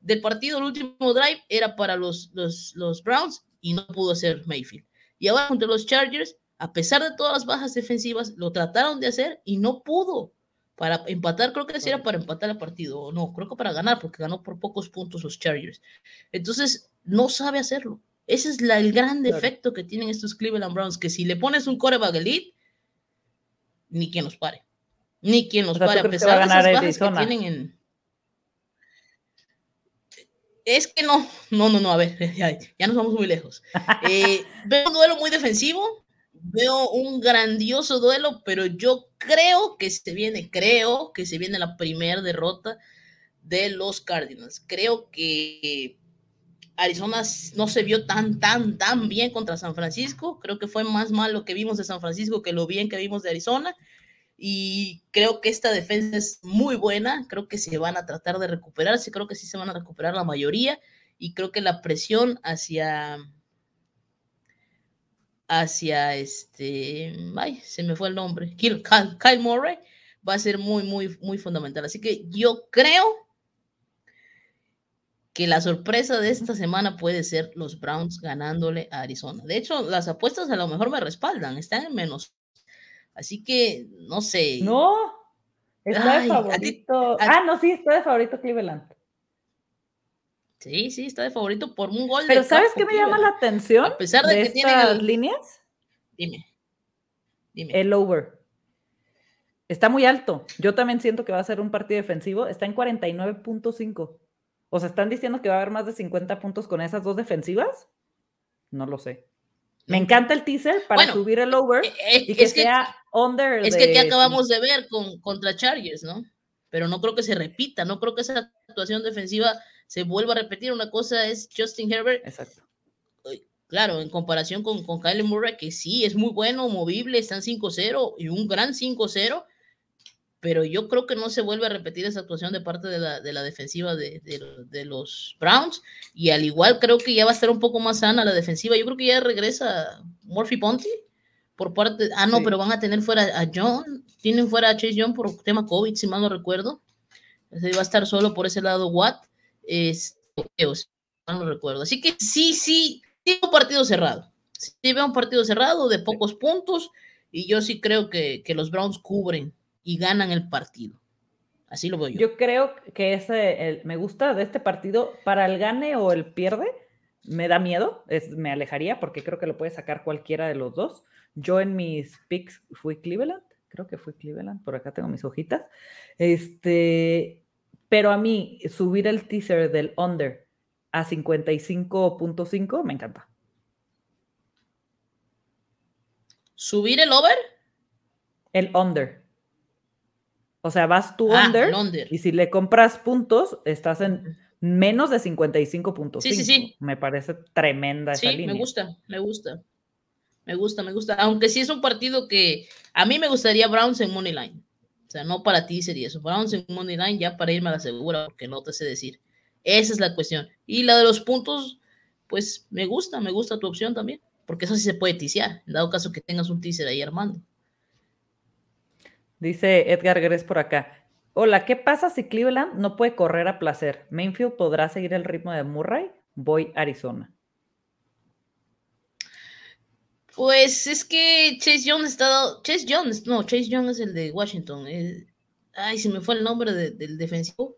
del partido, el último drive, era para los, los, los Browns y no pudo hacer Mayfield. Y ahora contra los Chargers, a pesar de todas las bajas defensivas, lo trataron de hacer y no pudo. Para empatar, creo que sí era para empatar el partido, o no, creo que para ganar, porque ganó por pocos puntos los Chargers. Entonces, no sabe hacerlo. Ese es la, el gran defecto que tienen estos Cleveland Browns, que si le pones un coreback elite, ni quien los pare. Ni quien los pare, a pesar de esas bajas que tienen en... Es que no, no, no, no, a ver, ya, nos vamos muy lejos. Eh, veo un duelo muy defensivo, veo un grandioso duelo, pero yo creo que se viene, creo que se viene la primera derrota de los Cardinals. Creo que Arizona no se vio tan, tan, tan bien contra San Francisco. Creo que fue más mal lo que vimos de San Francisco que lo bien que vimos de Arizona. Y creo que esta defensa es muy buena, creo que se van a tratar de recuperarse, creo que sí se van a recuperar la mayoría y creo que la presión hacia hacia este, ay, se me fue el nombre, Kyle, Kyle Murray va a ser muy, muy, muy fundamental. Así que yo creo que la sorpresa de esta semana puede ser los Browns ganándole a Arizona. De hecho, las apuestas a lo mejor me respaldan, están en menos. Así que, no sé. No, está de favorito. ah, no, sí, está de favorito Cleveland. Sí, sí, está de favorito por un gol. Pero ¿sabes qué me llama la atención? A pesar de, que tiene las líneas. Dime. Dime. El over. Está muy alto. Yo también siento que va a ser un partido defensivo. Está en 49.5. O sea, ¿están diciendo que va a haber más de 50 puntos con esas dos defensivas? No lo sé. Me encanta el teaser para subir el over e, e, y que sea under. Es que, que acabamos de ver con, contra Chargers, ¿no? Pero no creo que se repita, no creo que esa actuación defensiva se vuelva a repetir. Una cosa es Justin Herbert. Exacto. Claro, en comparación con, con Kyle Murray, que sí es muy bueno, movible, están 5-0 y un gran 5-0 pero yo creo que no se vuelve a repetir esa actuación de parte de la, de la defensiva de, de, los Browns. Y al igual creo que ya va a estar un poco más sana la defensiva. Yo creo que ya regresa Murphy Ponty por parte. Ah, no, pero van a tener fuera a John. Tienen fuera a Chase John por tema COVID, si mal no recuerdo. va a estar solo por ese lado Watt. Es, no recuerdo. Así que sí, sí, sí, un partido cerrado. Sí, veo un partido cerrado de pocos puntos. Y yo sí creo que, que los Browns cubren y ganan el partido. Así lo veo yo. Yo creo que ese, me gusta de este partido, para el gane o el pierde, me da miedo, es, me alejaría porque creo que lo puede sacar cualquiera de los dos. Yo en mis picks fui Cleveland, creo que fui Cleveland, por acá tengo mis hojitas. Este, pero a mí subir el teaser del under a 55.5 me encanta. ¿Subir el over? El under. O sea, vas tú ah, under, y si le compras puntos, estás en menos de 55 puntos. Sí, sí, sí. Me parece tremenda esa línea. me gusta, me gusta. Me gusta, me gusta. Aunque sí es un partido que a mí me gustaría Browns en Money Line. O sea, no para ti sería eso. Browns en Money Line ya para irme a la segura, porque no te sé decir. Esa es la cuestión. Y la de los puntos, pues me gusta, me gusta tu opción también. Porque eso sí se puede ticiar, en dado caso que tengas un teaser ahí armando. Dice Edgar Gres por acá. Hola, ¿qué pasa si Cleveland no puede correr a placer? ¿Mainfield podrá seguir el ritmo de Murray? Voy a Arizona. Pues es que Chase Jones está. Chase Jones, no, Chase Jones es el de Washington. ay, se me fue el nombre del defensivo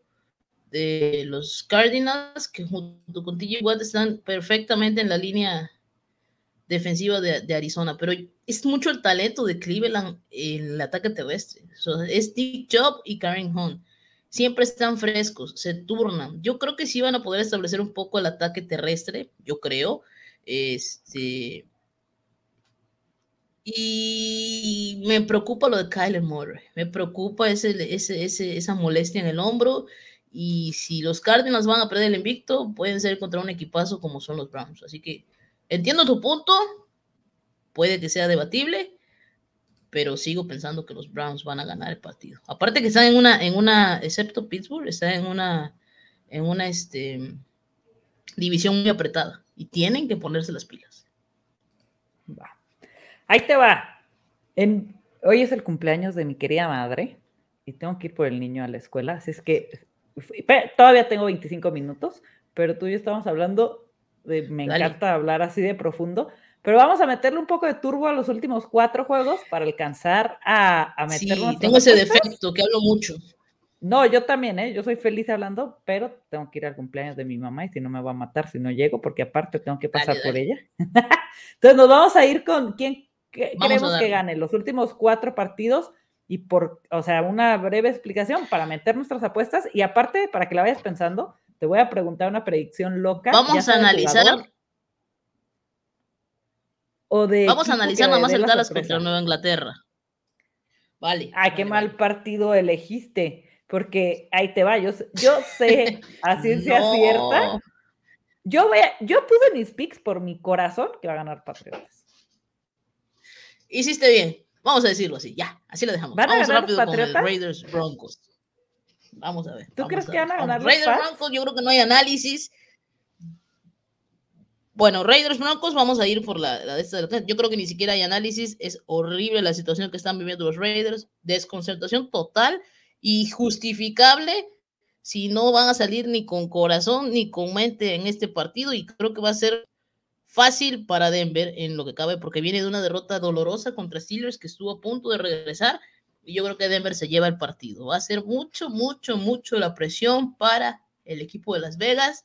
de los Cardinals, que junto con TJ Watt están perfectamente en la línea defensiva de, Arizona, pero es mucho el talento de Cleveland en el ataque terrestre. es Dick Job y Karen Hunt. Siempre están frescos, se turnan. Yo creo que sí van a poder establecer un poco el ataque terrestre, yo creo. Este. Y me preocupa lo de Kyler Murray. Me preocupa ese, ese, esa molestia en el hombro. Y si los Cardinals van a perder el invicto, pueden ser contra un equipazo como son los Browns. Así que Entiendo tu punto, puede que sea debatible, pero sigo pensando que los Browns van a ganar el partido. Aparte que están en una, en una, excepto Pittsburgh, está en una, en una este, división muy apretada y tienen que ponerse las pilas. Ahí te va. En, hoy es el cumpleaños de mi querida madre y tengo que ir por el niño a la escuela, así es que todavía tengo 25 minutos, pero tú y yo estamos hablando me encanta hablar así de profundo. Pero vamos a meterle un poco de turbo a los últimos cuatro juegos para alcanzar a, a meternos. Sí, tengo ese defecto, que hablo mucho. No, yo también, ¿eh? Yo soy feliz hablando, pero tengo que ir al cumpleaños de mi mamá y si no me va a matar si no llego, porque aparte tengo que pasar por ella. Entonces nos vamos a ir con quién queremos que gane los últimos cuatro partidos y por, o sea, una breve explicación para meter nuestras apuestas y aparte para que la vayas pensando, te voy a preguntar una predicción loca. Vamos a analizar. O de Vamos a analizar nada más el Dallas contra Nueva Inglaterra. Vale. Ay, qué mal partido elegiste. Porque ahí te va, yo, sé a ciencia cierta. Yo, voy yo puse mis picks por mi corazón que va a ganar Patriotas. Hiciste bien. Vamos a decirlo así, ya, así lo dejamos. Vamos rápido con el Raiders Broncos. Vamos a ver. ¿Tú crees que van a ganar Raiders Broncos? Yo creo que no hay análisis. Bueno, Raiders Broncos, vamos a ir por la, de esta. Yo creo que ni siquiera hay análisis. Es horrible la situación que están viviendo los Raiders. Desconcertación total y justificable si no van a salir ni con corazón ni con mente en este partido. Y creo que va a ser fácil para Denver en lo que cabe, porque viene de una derrota dolorosa contra Steelers que estuvo a punto de regresar. Y yo creo que Denver se lleva el partido. Va a ser mucho, mucho, mucho la presión para el equipo de Las Vegas,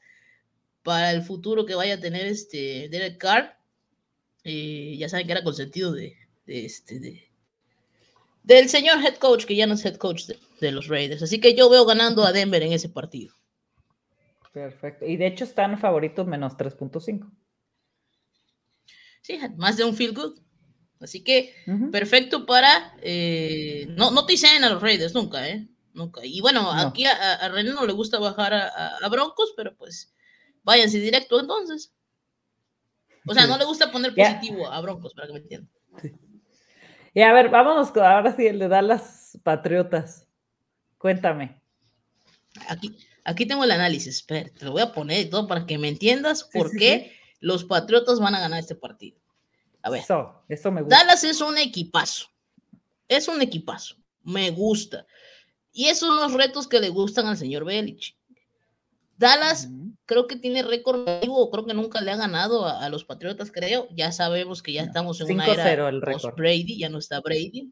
para el futuro que vaya a tener este Derek Carr. Eh, ya saben que era consentido de, este, de, del señor head coach, que ya no es head coach de, de los Raiders. Así que yo veo ganando a Denver en ese partido. Perfecto. Y de hecho están favoritos menos 3.5. Sí, más de un feel good. Así que perfecto para. Eh, no, no te dicen a los Raiders nunca, ¿eh? Nunca. Y bueno, aquí a, René no le gusta bajar a, Broncos, pero pues váyanse directo entonces. O sea, no le gusta poner positivo a Broncos, para que me entiendan. Y a ver, vámonos ahora sí, el de las Patriotas. Cuéntame. Aquí, aquí tengo el análisis, espera, te lo voy a poner todo para que me entiendas por qué los Patriotas van a ganar este partido. A ver, eso, me gusta. Dallas es un equipazo. Es un equipazo. Me gusta. Y esos son los retos que le gustan al señor Belich. Dallas creo que tiene récord creo que nunca le ha ganado a, los Patriotas, creo. Ya sabemos que ya estamos en una era post Brady, ya no está Brady.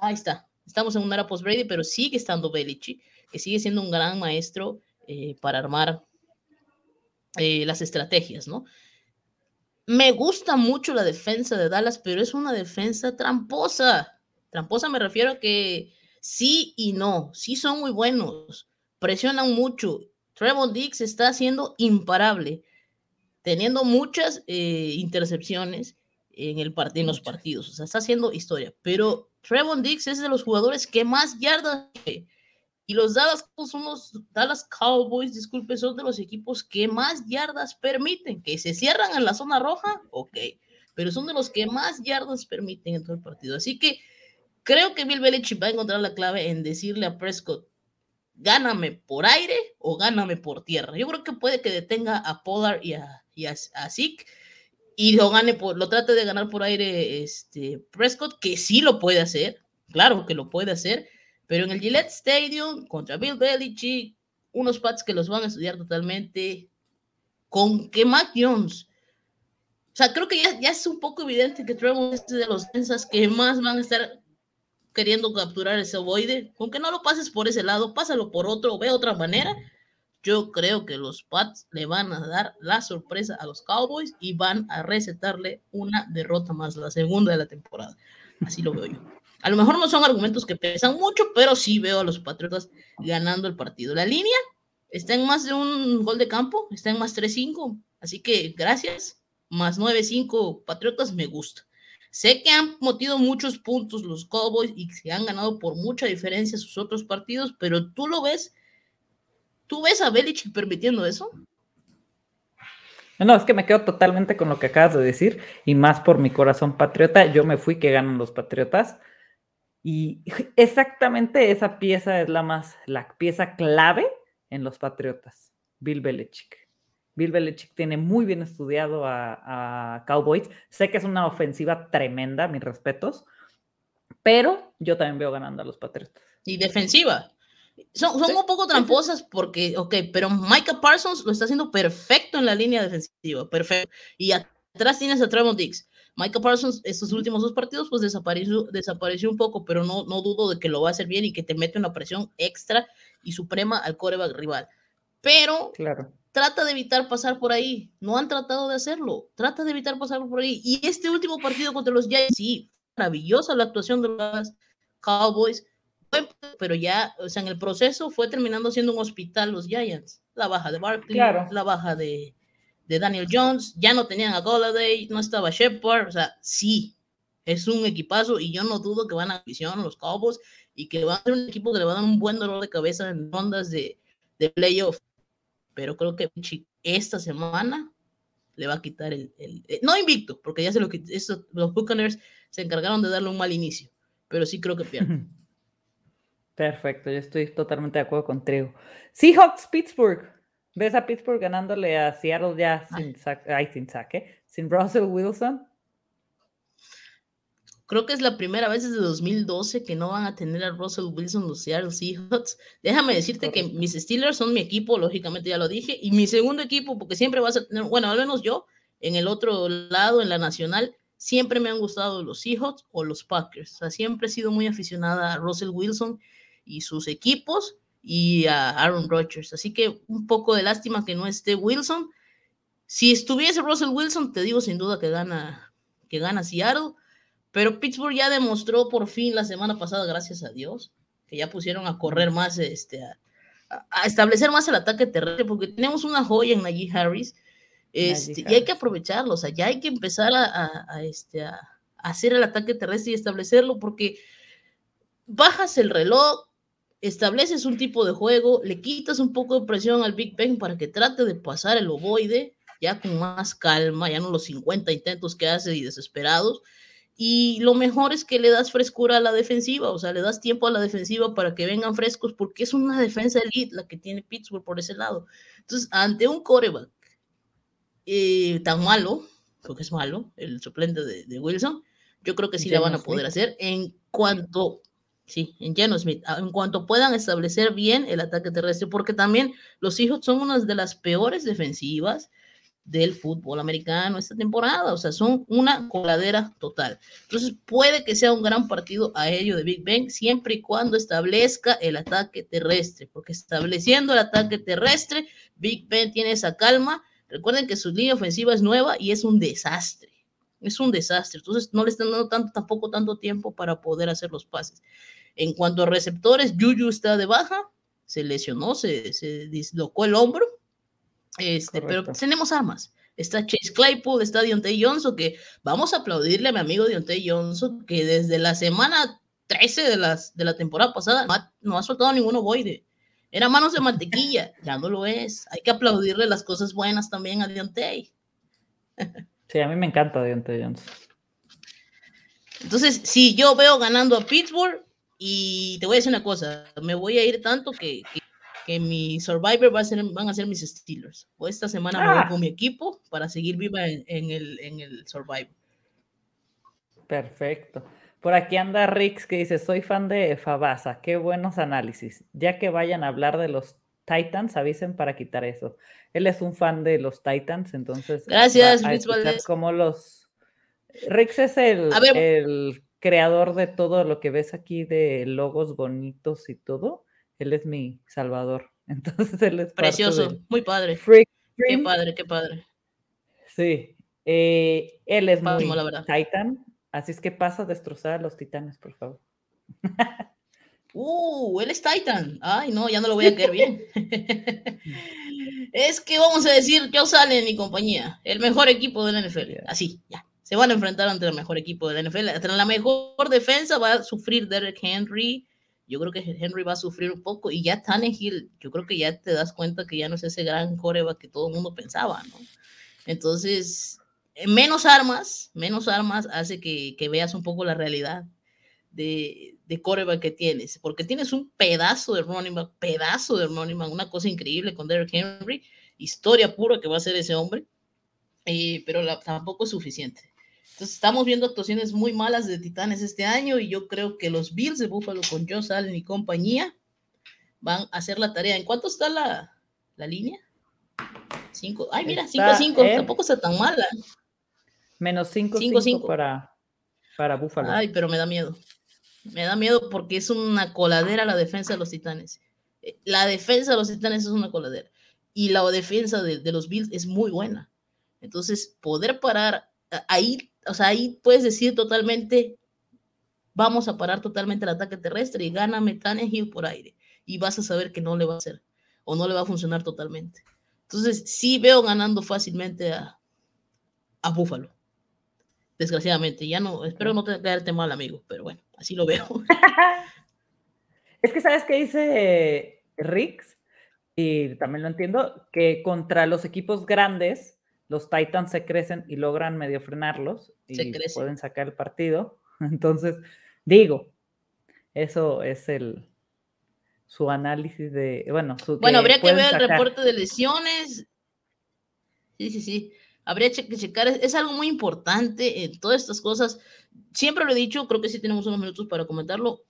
Ahí está. Estamos en una era post Brady, pero sigue estando Belichick, que sigue siendo un gran maestro eh, para armar eh, las estrategias, ¿no? Me gusta mucho la defensa de Dallas, pero es una defensa tramposa. Tramposa me refiero a que sí y no, sí son muy buenos, presionan mucho. Trevor Dix está siendo imparable, teniendo muchas eh, intercepciones en, el en los partidos, o sea, está haciendo historia, pero Trevor Dix es de los jugadores que más yardas y los Dallas son los Dallas Cowboys, disculpe, son de los equipos que más yardas permiten, que se cierran en la zona roja, ok, pero son de los que más yardas permiten en todo el partido. Así que creo que Bill Belichick va a encontrar la clave en decirle a Prescott, gáname por aire o gáname por tierra. Yo creo que puede que detenga a Pollard y a, y a, y lo gane por, lo trate de ganar por aire este Prescott, que sí lo puede hacer, claro que lo puede hacer, pero en el Gillette Stadium, contra Bill Belichick, unos Pats que los van a estudiar totalmente, con que Mac Jones. O sea, creo que ya, ya es un poco evidente que Trevor es de los defensas que más van a estar queriendo capturar ese ovoide. Con que no lo pases por ese lado, pásalo por otro, ve otra manera. Yo creo que los Pats le van a dar la sorpresa a los Cowboys y van a recetarle una derrota más, la segunda de la temporada. Así lo veo yo. A lo mejor no son argumentos que pesan mucho, pero sí veo a los Patriotas ganando el partido. La línea está en más de un gol de campo, está en más 3-5. Así que gracias. Más 9-5 Patriotas me gusta. Sé que han motido muchos puntos los Cowboys y que han ganado por mucha diferencia sus otros partidos, pero tú lo ves, tú ves a Belichick permitiendo eso. No, es que me quedo totalmente con lo que acabas de decir y más por mi corazón patriota. Yo me fui que ganan los patriotas. Y exactamente esa pieza es la más, la pieza clave en los Patriotas, Bill Belichick. Bill Belichick tiene muy bien estudiado a, Cowboys. Sé que es una ofensiva tremenda, mis respetos, pero yo también veo ganando a los Patriotas. Y defensiva. Son, son un poco tramposas porque, ok, pero Micah Parsons lo está haciendo perfecto en la línea defensiva, perfecto. Y atrás tienes a Trevor Diggs. Michael Parsons, estos últimos dos partidos, pues desapareció, desapareció un poco, pero no, no dudo de que lo va a hacer bien y que te mete una presión extra y suprema al coreback rival. Pero claro. trata de evitar pasar por ahí. No han tratado de hacerlo. Trata de evitar pasar por ahí. Y este último partido contra los Giants, sí, maravillosa la actuación de los Cowboys, pero ya, o sea, en el proceso fue terminando siendo un hospital los Giants. La baja de Barkley, la baja de, de Daniel Jones, ya no tenían a Golladay, no estaba Shepard, o sea, sí, es un equipazo y yo no dudo que van a visión los Cowboys y que va a ser un equipo que le va a dar un buen dolor de cabeza en rondas de, de playoff. Pero creo que esta semana le va a quitar el, eh, no invicto, porque ya se lo que los Buccaneers se encargaron de darle un mal inicio, pero sí creo que pierde. Perfecto, yo estoy totalmente de acuerdo contigo. Seahawks, Pittsburgh. ¿Ves a Pittsburgh ganándole a Seattle ya sin, ay, sin saque? Sin Russell Wilson. Creo que es la primera vez desde 2012 que no van a tener a Russell Wilson los Seattle Seahawks. Déjame decirte que mis Steelers son mi equipo, lógicamente ya lo dije, y mi segundo equipo, porque siempre vas a tener, bueno, al menos yo, en el otro lado, en la nacional, siempre me han gustado los Seahawks o los Packers. O sea, siempre he sido muy aficionada a Russell Wilson y sus equipos y a Aaron Rodgers. Así que un poco de lástima que no esté Wilson. Si estuviese Russell Wilson, te digo sin duda que gana, que gana Seattle pero Pittsburgh ya demostró por fin la semana pasada, gracias a Dios, que ya pusieron a correr más, este, a, establecer más el ataque terrestre, porque tenemos una joya en Najee Harris, este, y hay que aprovecharlo, o sea, ya hay que empezar a, este, a hacer el ataque terrestre y establecerlo, porque bajas el reloj, estableces un tipo de juego, le quitas un poco de presión al Big Ben para que trate de pasar el ovoide, ya con más calma, ya no los 50 intentos que hace y desesperados, y lo mejor es que le das frescura a la defensiva, o sea, le das tiempo a la defensiva para que vengan frescos, porque es una defensa elite la que tiene Pittsburgh por ese lado. Entonces, ante un coreback eh, tan malo, porque es malo, el suplente de, Wilson, yo creo que sí la van a poder hacer. En cuanto, sí, en Geno Smith, en cuanto puedan establecer bien el ataque terrestre, porque también los hijos son una de las peores defensivas del fútbol americano esta temporada, o sea, son una coladera total. Entonces, puede que sea un gran partido aéreo de Big Ben siempre y cuando establezca el ataque terrestre, porque estableciendo el ataque terrestre, Big Ben tiene esa calma. Recuerden que su línea ofensiva es nueva y es un desastre. Es un desastre. Entonces, no le están dando tanto, tampoco tanto tiempo para poder hacer los pases. En cuanto a receptores, Juju está de baja, se lesionó, se, se dislocó el hombro este, pero tenemos armas. Está Chase Claypool, está Deontay Johnson, que vamos a aplaudirle a mi amigo Deontay Johnson, que desde la semana 13 de, las, de la temporada pasada no ha, soltado ningún ovoide. Era manos de mantequilla, ya no lo es. Hay que aplaudirle las cosas buenas también a Deontay. Sí, a mí me encanta Deontay Johnson. Entonces, si yo veo ganando a Pittsburgh, y te voy a decir una cosa, me voy a ir tanto que que mi Survivor va a ser, van a ser mis Steelers. O esta semana me voy ah. con mi equipo para seguir viva en, el, en el Survivor. Perfecto. Por aquí anda Rix que dice, soy fan de Fabasa, qué buenos análisis. Ya que vayan a hablar de los Titans, avisen para quitar eso. Él es un fan de los Titans, entonces... Gracias, Rix Como los... Rix es el, el creador de todo lo que ves aquí de logos bonitos y todo. Él es mi salvador. Entonces él es precioso, muy padre. qué padre, qué padre. Sí, eh, él es muy la. Titan, así es que pasa a destrozar a los titanes, por favor. Uh, él es Titan. Ay, no, ya no lo voy a querer bien. es que vamos a decir, yo sale en mi compañía, el mejor equipo de la NFL. Así, ya. Se van a enfrentar ante el mejor equipo de la NFL. Ante la mejor defensa va a sufrir Derek Henry, yo creo que Henry va a sufrir un poco y ya Tannehill, yo creo que ya te das cuenta que ya no es ese gran coreba que todo el mundo pensaba, ¿no? Entonces, eh, menos armas, menos armas hace que, que veas un poco la realidad de, de coreba que tienes, porque tienes un pedazo de running back, pedazo de running una cosa increíble con Derrick Henry, historia pura que va a ser ese hombre, eh, pero tampoco es suficiente. Entonces estamos viendo actuaciones muy malas de Titanes este año y yo creo que los Bills de Buffalo con Josh Allen y compañía van a hacer la tarea. ¿En cuánto está la, la línea? Cinco. Ay, mira, 5-5. Tampoco está tan mala. Menos 5-5 para, para Buffalo. Ay, pero me da miedo. Me da miedo porque es una coladera la defensa de los Titanes. Eh, la defensa de los Titanes es una coladera. Y la defensa de, de los Bills es muy buena. Entonces, poder parar ahí o sea, ahí puedes decir totalmente, vamos a parar totalmente el ataque terrestre y gana Hill por aire. Y vas a saber que no le va a hacer o no le va a funcionar totalmente. Entonces, sí veo ganando fácilmente a, a Búfalo. Desgraciadamente, ya no, espero no te caerte mal, amigo, pero bueno, así lo veo. es que, ¿sabes qué dice Rix? Y también lo entiendo, que contra los equipos grandes los Titans se crecen y logran medio frenarlos y pueden sacar el partido. Entonces, digo, eso es el su análisis de, bueno, su Bueno, habría que ver el reporte de lesiones. Sí, sí, sí. Habría que checar, es, algo muy importante en todas estas cosas. Siempre lo he dicho, creo que sí tenemos unos minutos para comentarlo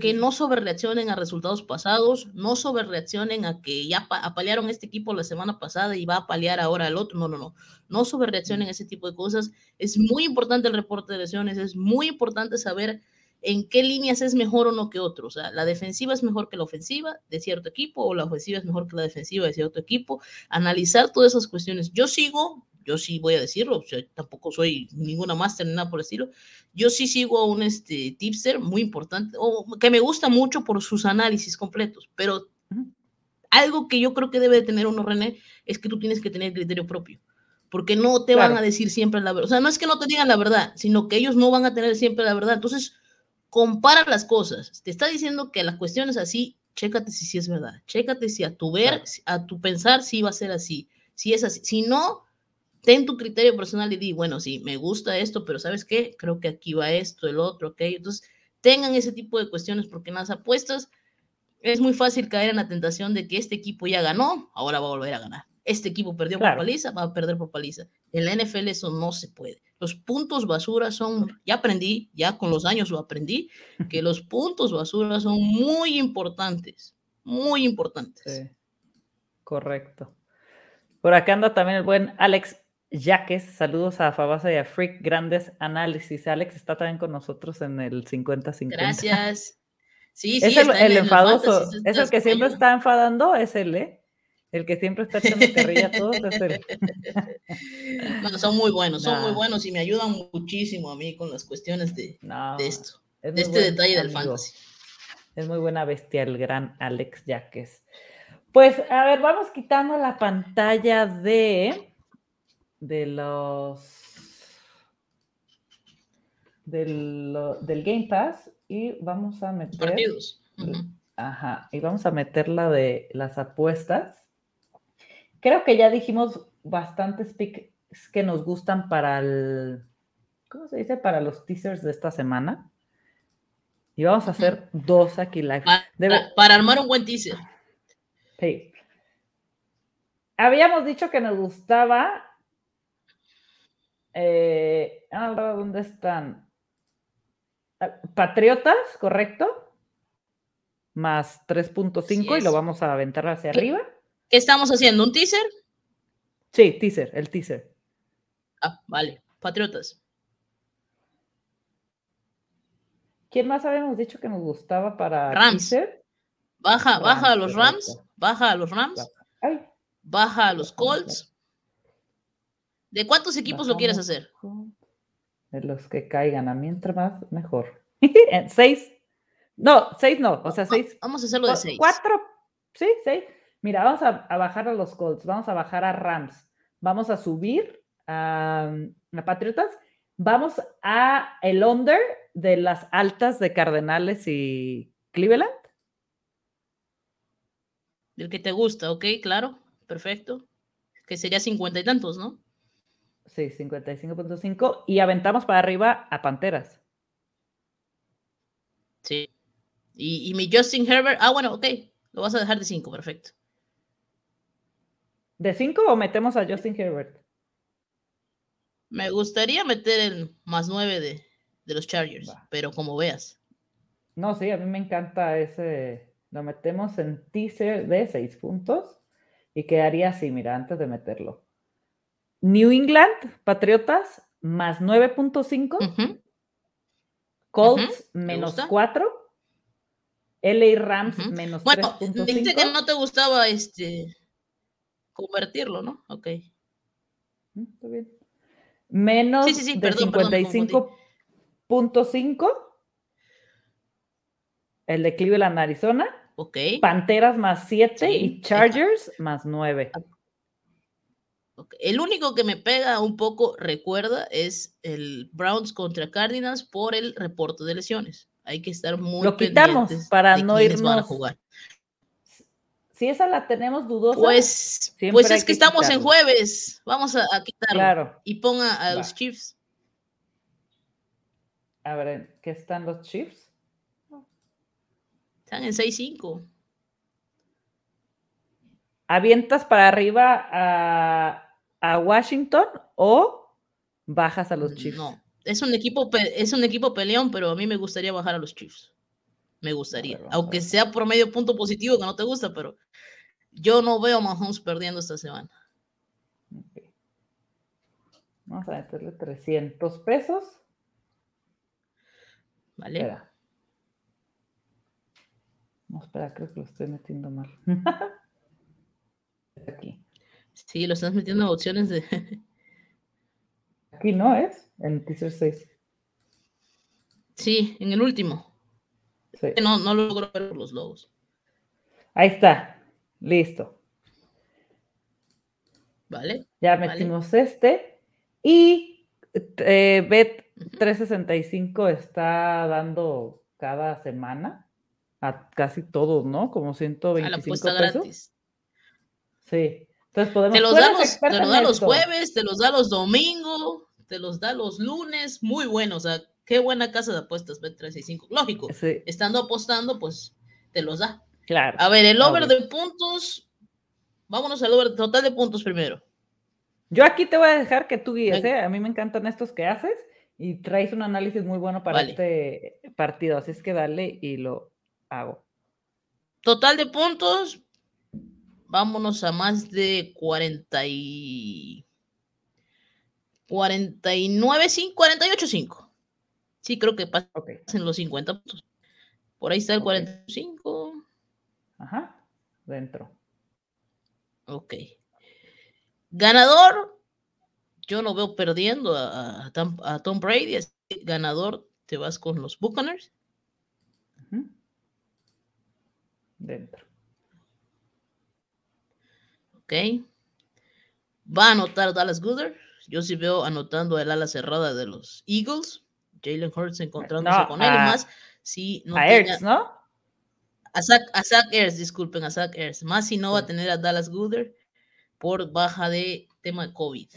que no sobrereaccionen a resultados pasados, no sobrereaccionen a que ya apalearon este equipo la semana pasada y va a apalear ahora al otro. No, no, no. No sobrereaccionen a ese tipo de cosas. Es muy importante el reporte de lesiones, es muy importante saber en qué líneas es mejor o no que otro. O sea, la defensiva es mejor que la ofensiva de cierto equipo o la ofensiva es mejor que la defensiva de cierto equipo. Analizar todas esas cuestiones. Yo sigo yo sí voy a decirlo, tampoco soy ninguna máster ni nada por el estilo. Yo sí sigo a un este, tipster muy importante, o que me gusta mucho por sus análisis completos, pero algo que yo creo que debe de tener uno, René, es que tú tienes que tener criterio propio, porque no te van a decir siempre la verdad. O sea, no es que no te digan la verdad, sino que ellos no van a tener siempre la verdad. Entonces, compara las cosas. Te está diciendo que la cuestión es así, chécate si sí es verdad. Chécate si a tu ver, a tu pensar, sí va a ser así. Si es así. Si no, ten tu criterio personal y di, bueno, sí, me gusta esto, pero ¿sabes qué? Creo que aquí va esto, el otro, aquello. Entonces, tengan ese tipo de cuestiones porque en las apuestas es muy fácil caer en la tentación de que este equipo ya ganó, ahora va a volver a ganar. Este equipo perdió por paliza, va a perder por paliza. En la NFL eso no se puede. Los puntos basura son, ya aprendí, ya con los años lo aprendí, que los puntos basura son muy importantes, muy importantes. Sí. Correcto. Por acá anda también el buen Alex Yaques, saludos a Fabasa y a Freak, grandes análisis. Alex está también con nosotros en el 50-50. Gracias. Sí, sí, es el, enfadoso, es el que siempre está enfadando, es él, ¿eh? El que siempre está echando carrilla a todos es él. Son muy buenos, son muy buenos y me ayudan muchísimo a mí con las cuestiones de, esto, de este detalle del fantasy. Es muy buena bestia el gran Alex Yaques. Pues, a ver, vamos quitando la pantalla de de los del, del Game Pass y vamos a meter partidos. Ajá, y vamos a meter la de las apuestas. Creo que ya dijimos bastantes picks que nos gustan para el ¿cómo se dice? Para los teasers de esta semana. Y vamos a hacer dos aquí live. Para, armar un buen teaser. Sí. Habíamos dicho que nos gustaba eh, ¿Dónde están? Ah, Patriotas, ¿correcto? Más 3.5 y lo vamos a aventar hacia arriba. ¿Qué estamos haciendo? ¿Un teaser? Sí, teaser, el teaser. Ah, vale. Patriotas. ¿Quién más habíamos dicho que nos gustaba para Rams? Baja, baja a los Rams, baja a los Rams, baja a los Colts, ¿De cuántos equipos lo quieres hacer? De los que caigan. A mí entre más, mejor. seis. No, seis no. O sea, seis. Vamos a hacerlo de seis. Cuatro. Sí, seis. Mira, vamos a, bajar a los Colts. Vamos a bajar a Rams. Vamos a subir a, a Patriotas. Vamos a el under de las altas de Cardenales y Cleveland. Del que te gusta, ok, claro, perfecto. Que sería cincuenta y tantos, ¿no? Sí, 55.5. Y aventamos para arriba a Panteras. Sí. Y, mi Justin Herbert. Ah, bueno, ok. Lo vas a dejar de 5, perfecto. ¿De 5 o metemos a Justin Herbert? Me gustaría meter el más 9 de, los Chargers, pero como veas. No, sí, a mí me encanta ese. Lo metemos en teaser de 6 puntos y quedaría así, mira, antes de meterlo. New England, Patriotas, más 9.5. Colts, menos 4. LA Rams, menos bueno, dijiste que no te gustaba este convertirlo, ¿no? Ok. Mm, está bien. Menos sí, de 55.5. El de Cleveland, Arizona. Ok. Panteras más 7 y Chargers más 9. El único que me pega un poco, recuerda, es el Browns contra Cardinals por el reporte de lesiones. Hay que estar muy Lo quitamos para no irnos. jugar. si esa la tenemos dudosa. Pues, pues es que, estamos en jueves. Vamos a, quitarlo. Claro. Y ponga a los Chiefs. A ver, ¿qué están los Chiefs? Están en 6-5. ¿Avientas para arriba a, a, Washington o bajas a los Chiefs? No, es un equipo, es un equipo peleón, pero a mí me gustaría bajar a los Chiefs. Me gustaría. Aunque sea por medio punto positivo que no te gusta, pero yo no veo a Mahomes perdiendo esta semana. Vamos a meterle 300 pesos. Vale. No, espera, creo que lo estoy metiendo mal. Sí, lo estás metiendo en opciones de. Aquí no es, en teaser 6. Sí, en el último. No, no logro ver los logos. Ahí está. Listo. Vale. Ya metimos este. Y eh, Bet 365 está dando cada semana a casi todos, ¿no? Como 125 a la pesos. gratis. Sí. Entonces podemos. Te los, da los, te los da los jueves, te los da los domingos, te los da los lunes. Muy bueno. O sea, qué buena casa de apuestas Bet365. Lógico. Estando apostando, pues te los da. Claro. A ver, el over de puntos. Vámonos al over total de puntos primero. Yo aquí te voy a dejar que tú guíes, ¿eh? A mí me encantan estos que haces y traes un análisis muy bueno para este partido. Así es que dale y lo hago. Total de puntos. Vámonos a más de 40 y 49, 5, 48, 5. Sí, creo que pasan en los 50 puntos. Por ahí está el 45. Ajá, dentro. Ok. Ganador, yo no veo perdiendo a, Tom, Brady. ganador, te vas con los Buccaneers. Dentro. Ok. Va a anotar Dallas Gooder. Yo sí veo anotando el ala cerrada de los Eagles. Jalen Hurts encontrándose con él y más. Sí, no a Ertz, ¿no? A Zach, Ertz, disculpen, a Zach Ertz. Más si no va a tener a Dallas Gooder por baja de tema de COVID.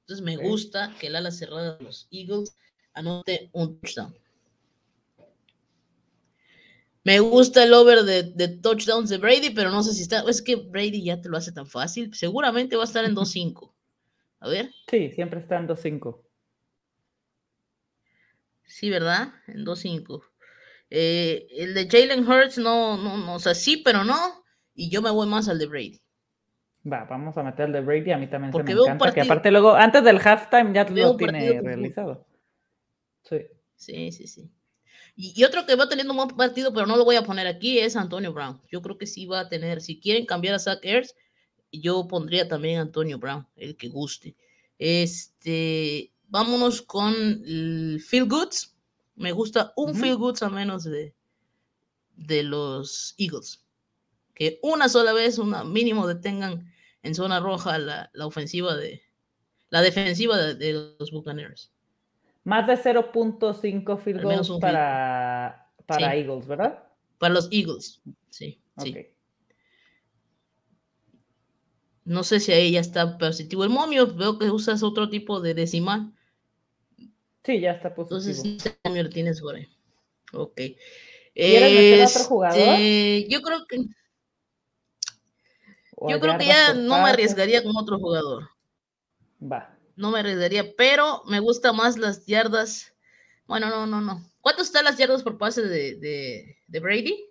Entonces me gusta que el ala cerrada de los Eagles anote un touchdown. Me gusta el over de, touchdowns de Brady, pero no sé si está. Es que Brady ya te lo hace tan fácil. Seguramente va a estar en 2-5. A ver. Sí, siempre está en 2-5. Sí, ¿verdad? En 2-5. Eh, el de Jalen Hurts no, no, no, o sea, sí, pero no. Y yo me voy más al de Brady. Va, vamos a meter el de Brady. A mí también se me encanta. que aparte luego, antes del halftime ya lo tiene realizado. Sí. Sí, sí, sí. Y, otro que va teniendo un buen partido, pero no lo voy a poner aquí, es Antonio Brown. Yo creo que sí va a tener. Si quieren cambiar a Zach Ertz, yo pondría también a Antonio Brown, el que guste. Este, vámonos con el Feel Goods. Me gusta un Feel Goods a menos de, de los Eagles. Que una sola vez, una mínimo detengan en zona roja la, ofensiva de la defensiva de, los Buccaneers. Más de 0.5 field goals para, para Eagles, ¿verdad? Para los Eagles, sí. sí. No sé si ahí ya está positivo el momio. Veo que usas otro tipo de decimal. Sí, ya está positivo. Entonces, ese momio lo tienes por ahí. Ok. ¿Quieres meter otro jugador? Este, yo creo que. Yo creo que ya no me arriesgaría con otro jugador. Va. No me arriesgaría, pero me gusta más las yardas. Bueno, no, no, no. ¿Cuánto están las yardas por pase de, de, de Brady?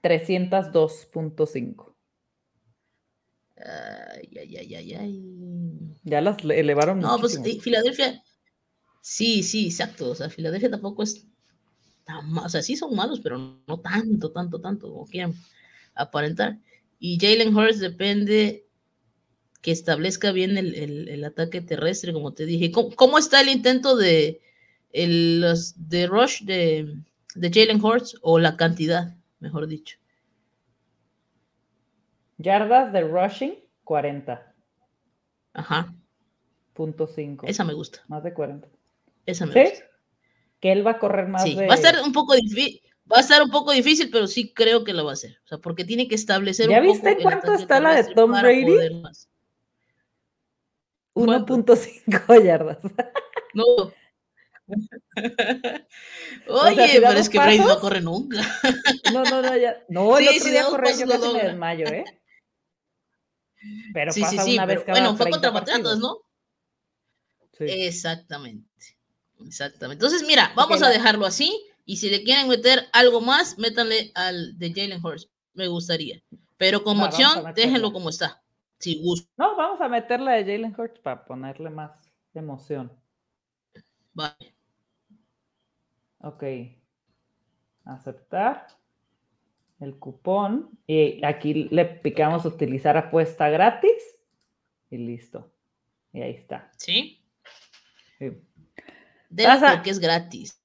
302.5. Ay, ay, ay, ay, ay. Ya las elevaron. No, pues Filadelfia. Sí, sí, exacto. O sea, Filadelfia tampoco es tan O sea, sí son malos, pero no tanto, tanto, tanto como quieren aparentar. Y Jalen Hurts depende que establezca bien el, ataque terrestre, como te dije. ¿Cómo, está el intento de, el, los, de rush de, de Jalen Hurts o la cantidad, mejor dicho? Yardas de rushing, 40. Ajá. Punto 5. Esa me gusta. Más de 40. Esa me gusta. Que él va a correr más sí, Va a ser un poco difícil. Va a estar un poco difícil, pero sí creo que lo va a hacer. O sea, porque tiene que establecer. ¿Ya viste cuánto está la de Tom Brady? 1.5 yardas. No. Oye, pero es que Brady no corre nunca. No, no, no, ya. No, el otro día corrió, yo casi me desmayo, ¿eh? Pero sí, pasa sí, sí, una vez cada Bueno, fue contra. Patriotas, ¿no? Sí. Exactamente. Exactamente. Entonces, mira, vamos a dejarlo así. Y si le quieren meter algo más, métanle al de Jalen Hurst. Me gustaría. Pero como Va, opción, déjenlo como está. Si gusta. No, vamos a meterla de Jalen Hurts para ponerle más emoción. Vale. Ok. Aceptar el cupón. Y aquí le picamos utilizar apuesta gratis. Y listo. Y ahí está. ¿Sí? Sí. Pasa- porque es gratis.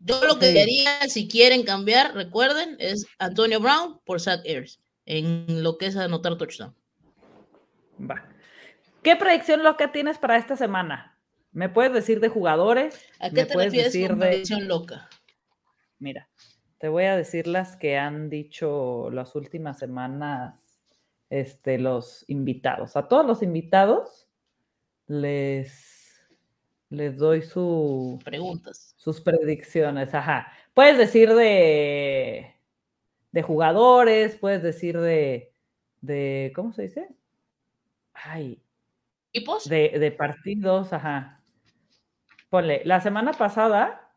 Yo lo que Sí. haría, si quieren cambiar, recuerden, es Antonio Brown por Zach Ayers en lo que es anotar touchdown. Va. ¿Qué predicción loca tienes para esta semana? ¿Me puedes decir de jugadores? ¿A ¿Me qué te puedes refieres decir con de- predicción loca? Mira, te voy a decir las que han dicho las últimas semanas este, los invitados. A todos los invitados les, les doy su, Preguntas. sus predicciones. Ajá. Puedes decir de, de jugadores, puedes decir de, de, ¿cómo se dice? Ay, ¿Equipos? de, de partidos, ajá. Ponle, la semana pasada,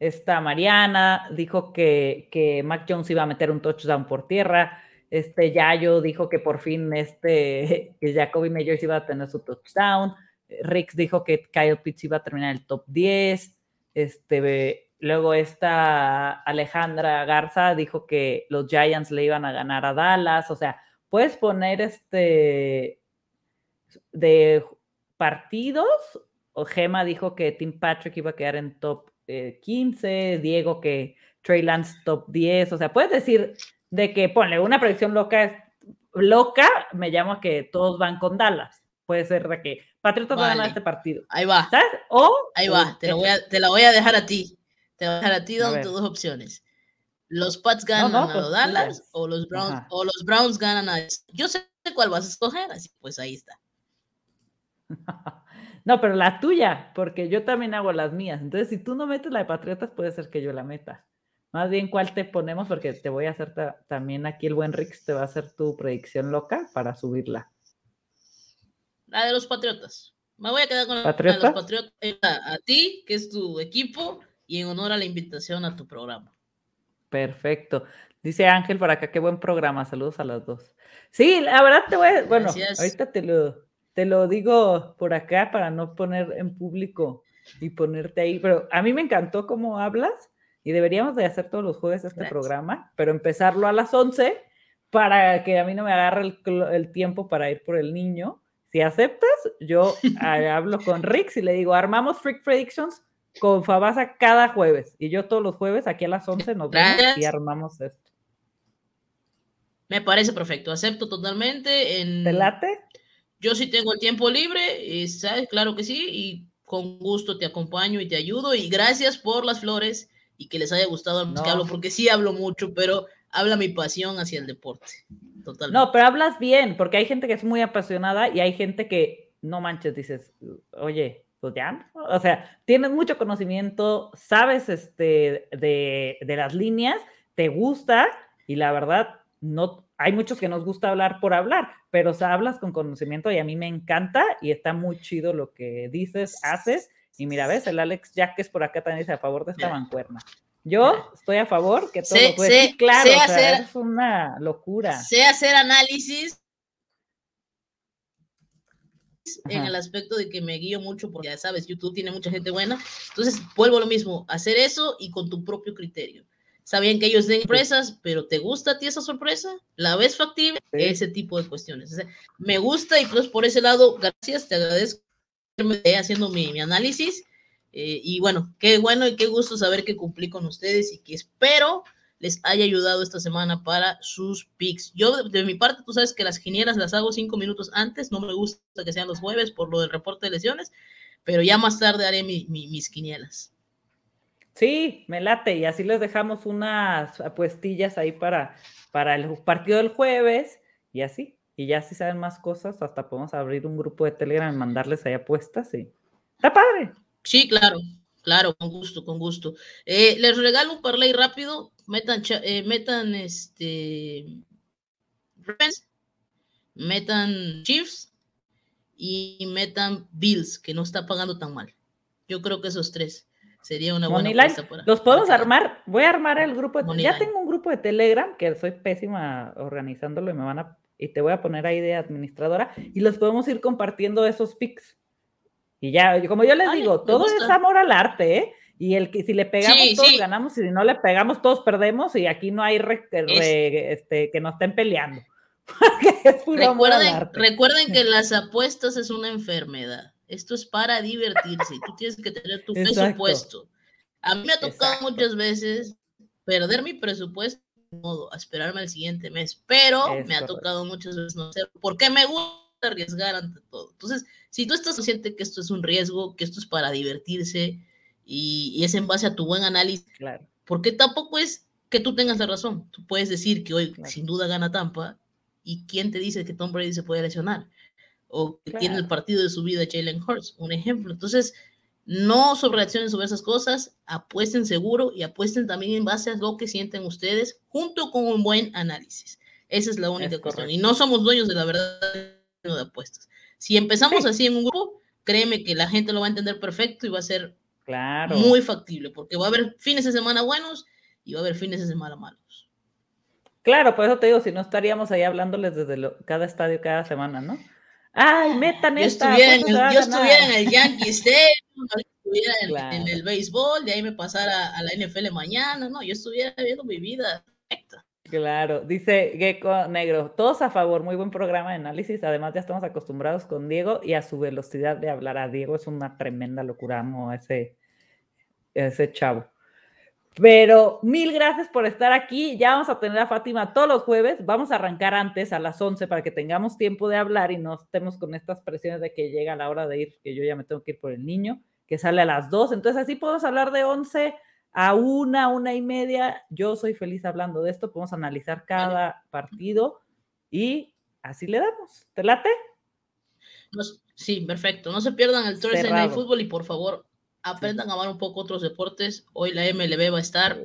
esta Mariana dijo que, que Mac Jones iba a meter un touchdown por tierra. Este Yayo dijo que por fin este, que Jacoby Meyers iba a tener su touchdown. Rix dijo que Kyle Pitts iba a terminar el top 10. Este, luego esta Alejandra Garza dijo que los Giants le iban a ganar a Dallas. O sea, puedes poner este de partidos. O Gema dijo que Tim Patrick iba a quedar en top eh, 15, Diego que Trey Lance top 10. O sea, puedes decir de que ponle una predicción loca, loca, me llamo a que todos van con Dallas. Puede ser de que Patriotas van a ganar Vale. este partido. Ahí va, ¿Sabes? O ahí va. Te, lo ese- voy a, te la voy a dejar a ti. Te voy a dejar a ti ver. dos opciones. Los Pats ganan no, a pues, los tú Dallas o los, Browns, Ajá. o los Browns ganan a... Yo sé cuál vas a escoger, así pues ahí está. No, pero la tuya, porque yo también hago las mías. Entonces, si tú no metes la de Patriotas, puede ser que yo la meta. Más bien, ¿cuál te ponemos? Porque te voy a hacer ta- también aquí el buen Rix, te va a hacer tu predicción loca para subirla. La de los Patriotas. Me voy a quedar con la de los Patriotas. eh, A, a ti, que es tu equipo, y en honor a la invitación a tu programa. Perfecto. Dice Ángel por acá, qué buen programa. Saludos a las dos. Sí, la verdad te voy a, bueno, Gracias. ahorita te lo, te lo digo por acá para no poner en público y ponerte ahí, pero a mí me encantó cómo hablas y deberíamos de hacer todos los jueves este Gracias. programa, pero empezarlo a las 11 para que a mí no me agarre el, el tiempo para ir por el niño. Si aceptas, yo ah, hablo con Rix y le digo, armamos Freak Predictions con Fabasa cada jueves. Y yo todos los jueves aquí a las 11 nos vemos y armamos esto. Me parece perfecto. Acepto totalmente. En... ¿Te late? Yo sí tengo el tiempo libre, ¿sabes? Claro que sí, y con gusto te acompaño y te ayudo. Y gracias por las flores y que les haya gustado el No. que hablo, porque sí hablo mucho, pero habla mi pasión hacia el deporte. Totalmente. No, pero hablas bien, porque hay gente que es muy apasionada y hay gente que no manches, dices, oye, pues ya, ¿no? o sea, tienes mucho conocimiento, sabes este, de, de las líneas, te gusta y la verdad, no, hay muchos que nos gusta hablar por hablar, pero o sea, hablas con conocimiento y a mí me encanta y está muy chido lo que dices, haces. Y mira, ves, el Alex Jaques por acá también dice a favor de esta mancuerna. Yo estoy a favor que todo lo puede- sí, claro, sé o sea, hacer- es una locura. Sé hacer análisis en el aspecto de que me guío mucho, porque ya sabes, YouTube tiene mucha gente buena. Entonces, vuelvo a lo mismo, hacer eso y con tu propio criterio. Sabían que ellos den sorpresas, pero ¿te gusta a ti esa sorpresa? ¿La ves factible? Sí. Ese tipo de cuestiones. O sea, me gusta y pues por ese lado, gracias, te agradezco haciendo mi, mi análisis. Eh, y bueno, qué bueno y qué gusto saber que cumplí con ustedes y que espero les haya ayudado esta semana para sus picks. Yo, de, de mi parte, tú sabes que las ginielas las hago cinco minutos antes, no me gusta que sean los jueves por lo del reporte de lesiones, pero ya más tarde haré mi- mi- mis quinielas. Sí, me late. Y así les dejamos unas apuestillas ahí para, para el partido del jueves y así. Y ya si saben más cosas, hasta podemos abrir un grupo de Telegram y mandarles ahí apuestas. Y... Está padre. Sí, claro, claro, con gusto, con gusto. Eh, les regalo un parlay rápido. Metan, eh, metan este. Metan Chiefs y metan Bills, que no está pagando tan mal. Yo creo que esos tres sería una buena apuesta para, Los podemos armar. Voy a armar el grupo. De, ya tengo un grupo de Telegram que soy pésima organizándolo y me van a y te voy a poner ahí de administradora y los podemos ir compartiendo esos pics. Y ya, como yo les digo, todo es amor al arte, ¿eh? Y el que si le pegamos todos ganamos y si no le pegamos todos perdemos y aquí no hay este, que nos estén peleando. recuerden, recuerden que las apuestas es una enfermedad. Esto es para divertirse. Tú tienes que tener tu presupuesto. A mí me ha tocado muchas veces perder mi presupuesto modo a esperarme al siguiente mes, pero me ha tocado muchas veces no sé por qué me gusta arriesgar ante todo. Entonces, si tú estás consciente que esto es un riesgo, que esto es para divertirse y, es en base a tu buen análisis, claro. porque tampoco es que tú tengas la razón. Tú puedes decir que hoy sin duda gana Tampa y quién te dice que Tom Brady se puede lesionar o que tiene el partido de su vida Jalen Hurts, un ejemplo. Entonces, no sobrereaccionen sobre esas cosas, apuesten seguro y apuesten también en base a lo que sienten ustedes, junto con un buen análisis. Esa es la única cuestión. Y no somos dueños de la verdad de apuestas. Si empezamos así en un grupo, créeme que la gente lo va a entender perfecto y va a ser claro. muy factible, porque va a haber fines de semana buenos y va a haber fines de semana malos. Claro, por eso te digo, si no estaríamos ahí hablándoles desde cada estadio cada semana, ¿no? Ay, metan yo esta. Estuviera en el, yo estuviera en el Yankee Stadium, estuviera en, el béisbol, de ahí me pasara a la NFL mañana, no, yo estuviera viendo mi vida perfecta. Claro, dice Gecko Negro, todos a favor, muy buen programa de análisis, además ya estamos acostumbrados con Diego y a su velocidad de hablar a Diego es una tremenda locura, amo ese, ese chavo. Pero mil gracias por estar aquí. Ya vamos a tener a Fátima todos los jueves. Vamos a arrancar antes a las 11 para que tengamos tiempo de hablar y no estemos con estas presiones de que llega la hora de ir, que yo ya me tengo que ir por el niño, que sale a las 2. Entonces así podemos hablar de 11 a una, una y media. Yo soy feliz hablando de esto. Podemos analizar cada partido y así le damos. ¿Te late? sí, perfecto. No se pierdan el Thursday Night Football y por favor aprendan a amar un poco otros deportes. Hoy la MLB va a estar,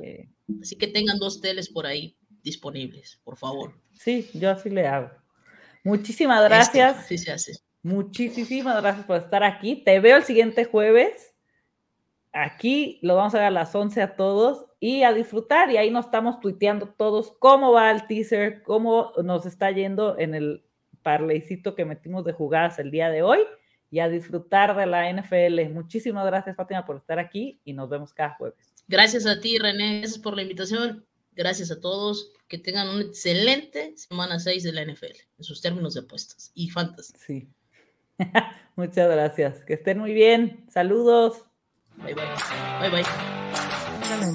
así que tengan dos teles por ahí disponibles, por favor. Sí, yo así le hago. Muchísimas gracias. sí se hace. Muchísimas gracias por estar aquí. Te veo el siguiente jueves. Aquí lo vamos a ver a las 11 a todos y a disfrutar. Y ahí nos estamos tuiteando todos cómo va el teaser, cómo nos está yendo en el parleycito que metimos de jugadas el día de hoy y a disfrutar de la NFL. Muchísimas gracias, Fátima, por estar aquí y nos vemos cada jueves. Gracias a ti, René. Gracias por la invitación. Gracias a todos. Que tengan una excelente semana 6 de la NFL en sus términos de apuestas y fantasy. Sí. Muchas gracias. Que estén muy bien. Saludos. 喂喂喂喂再来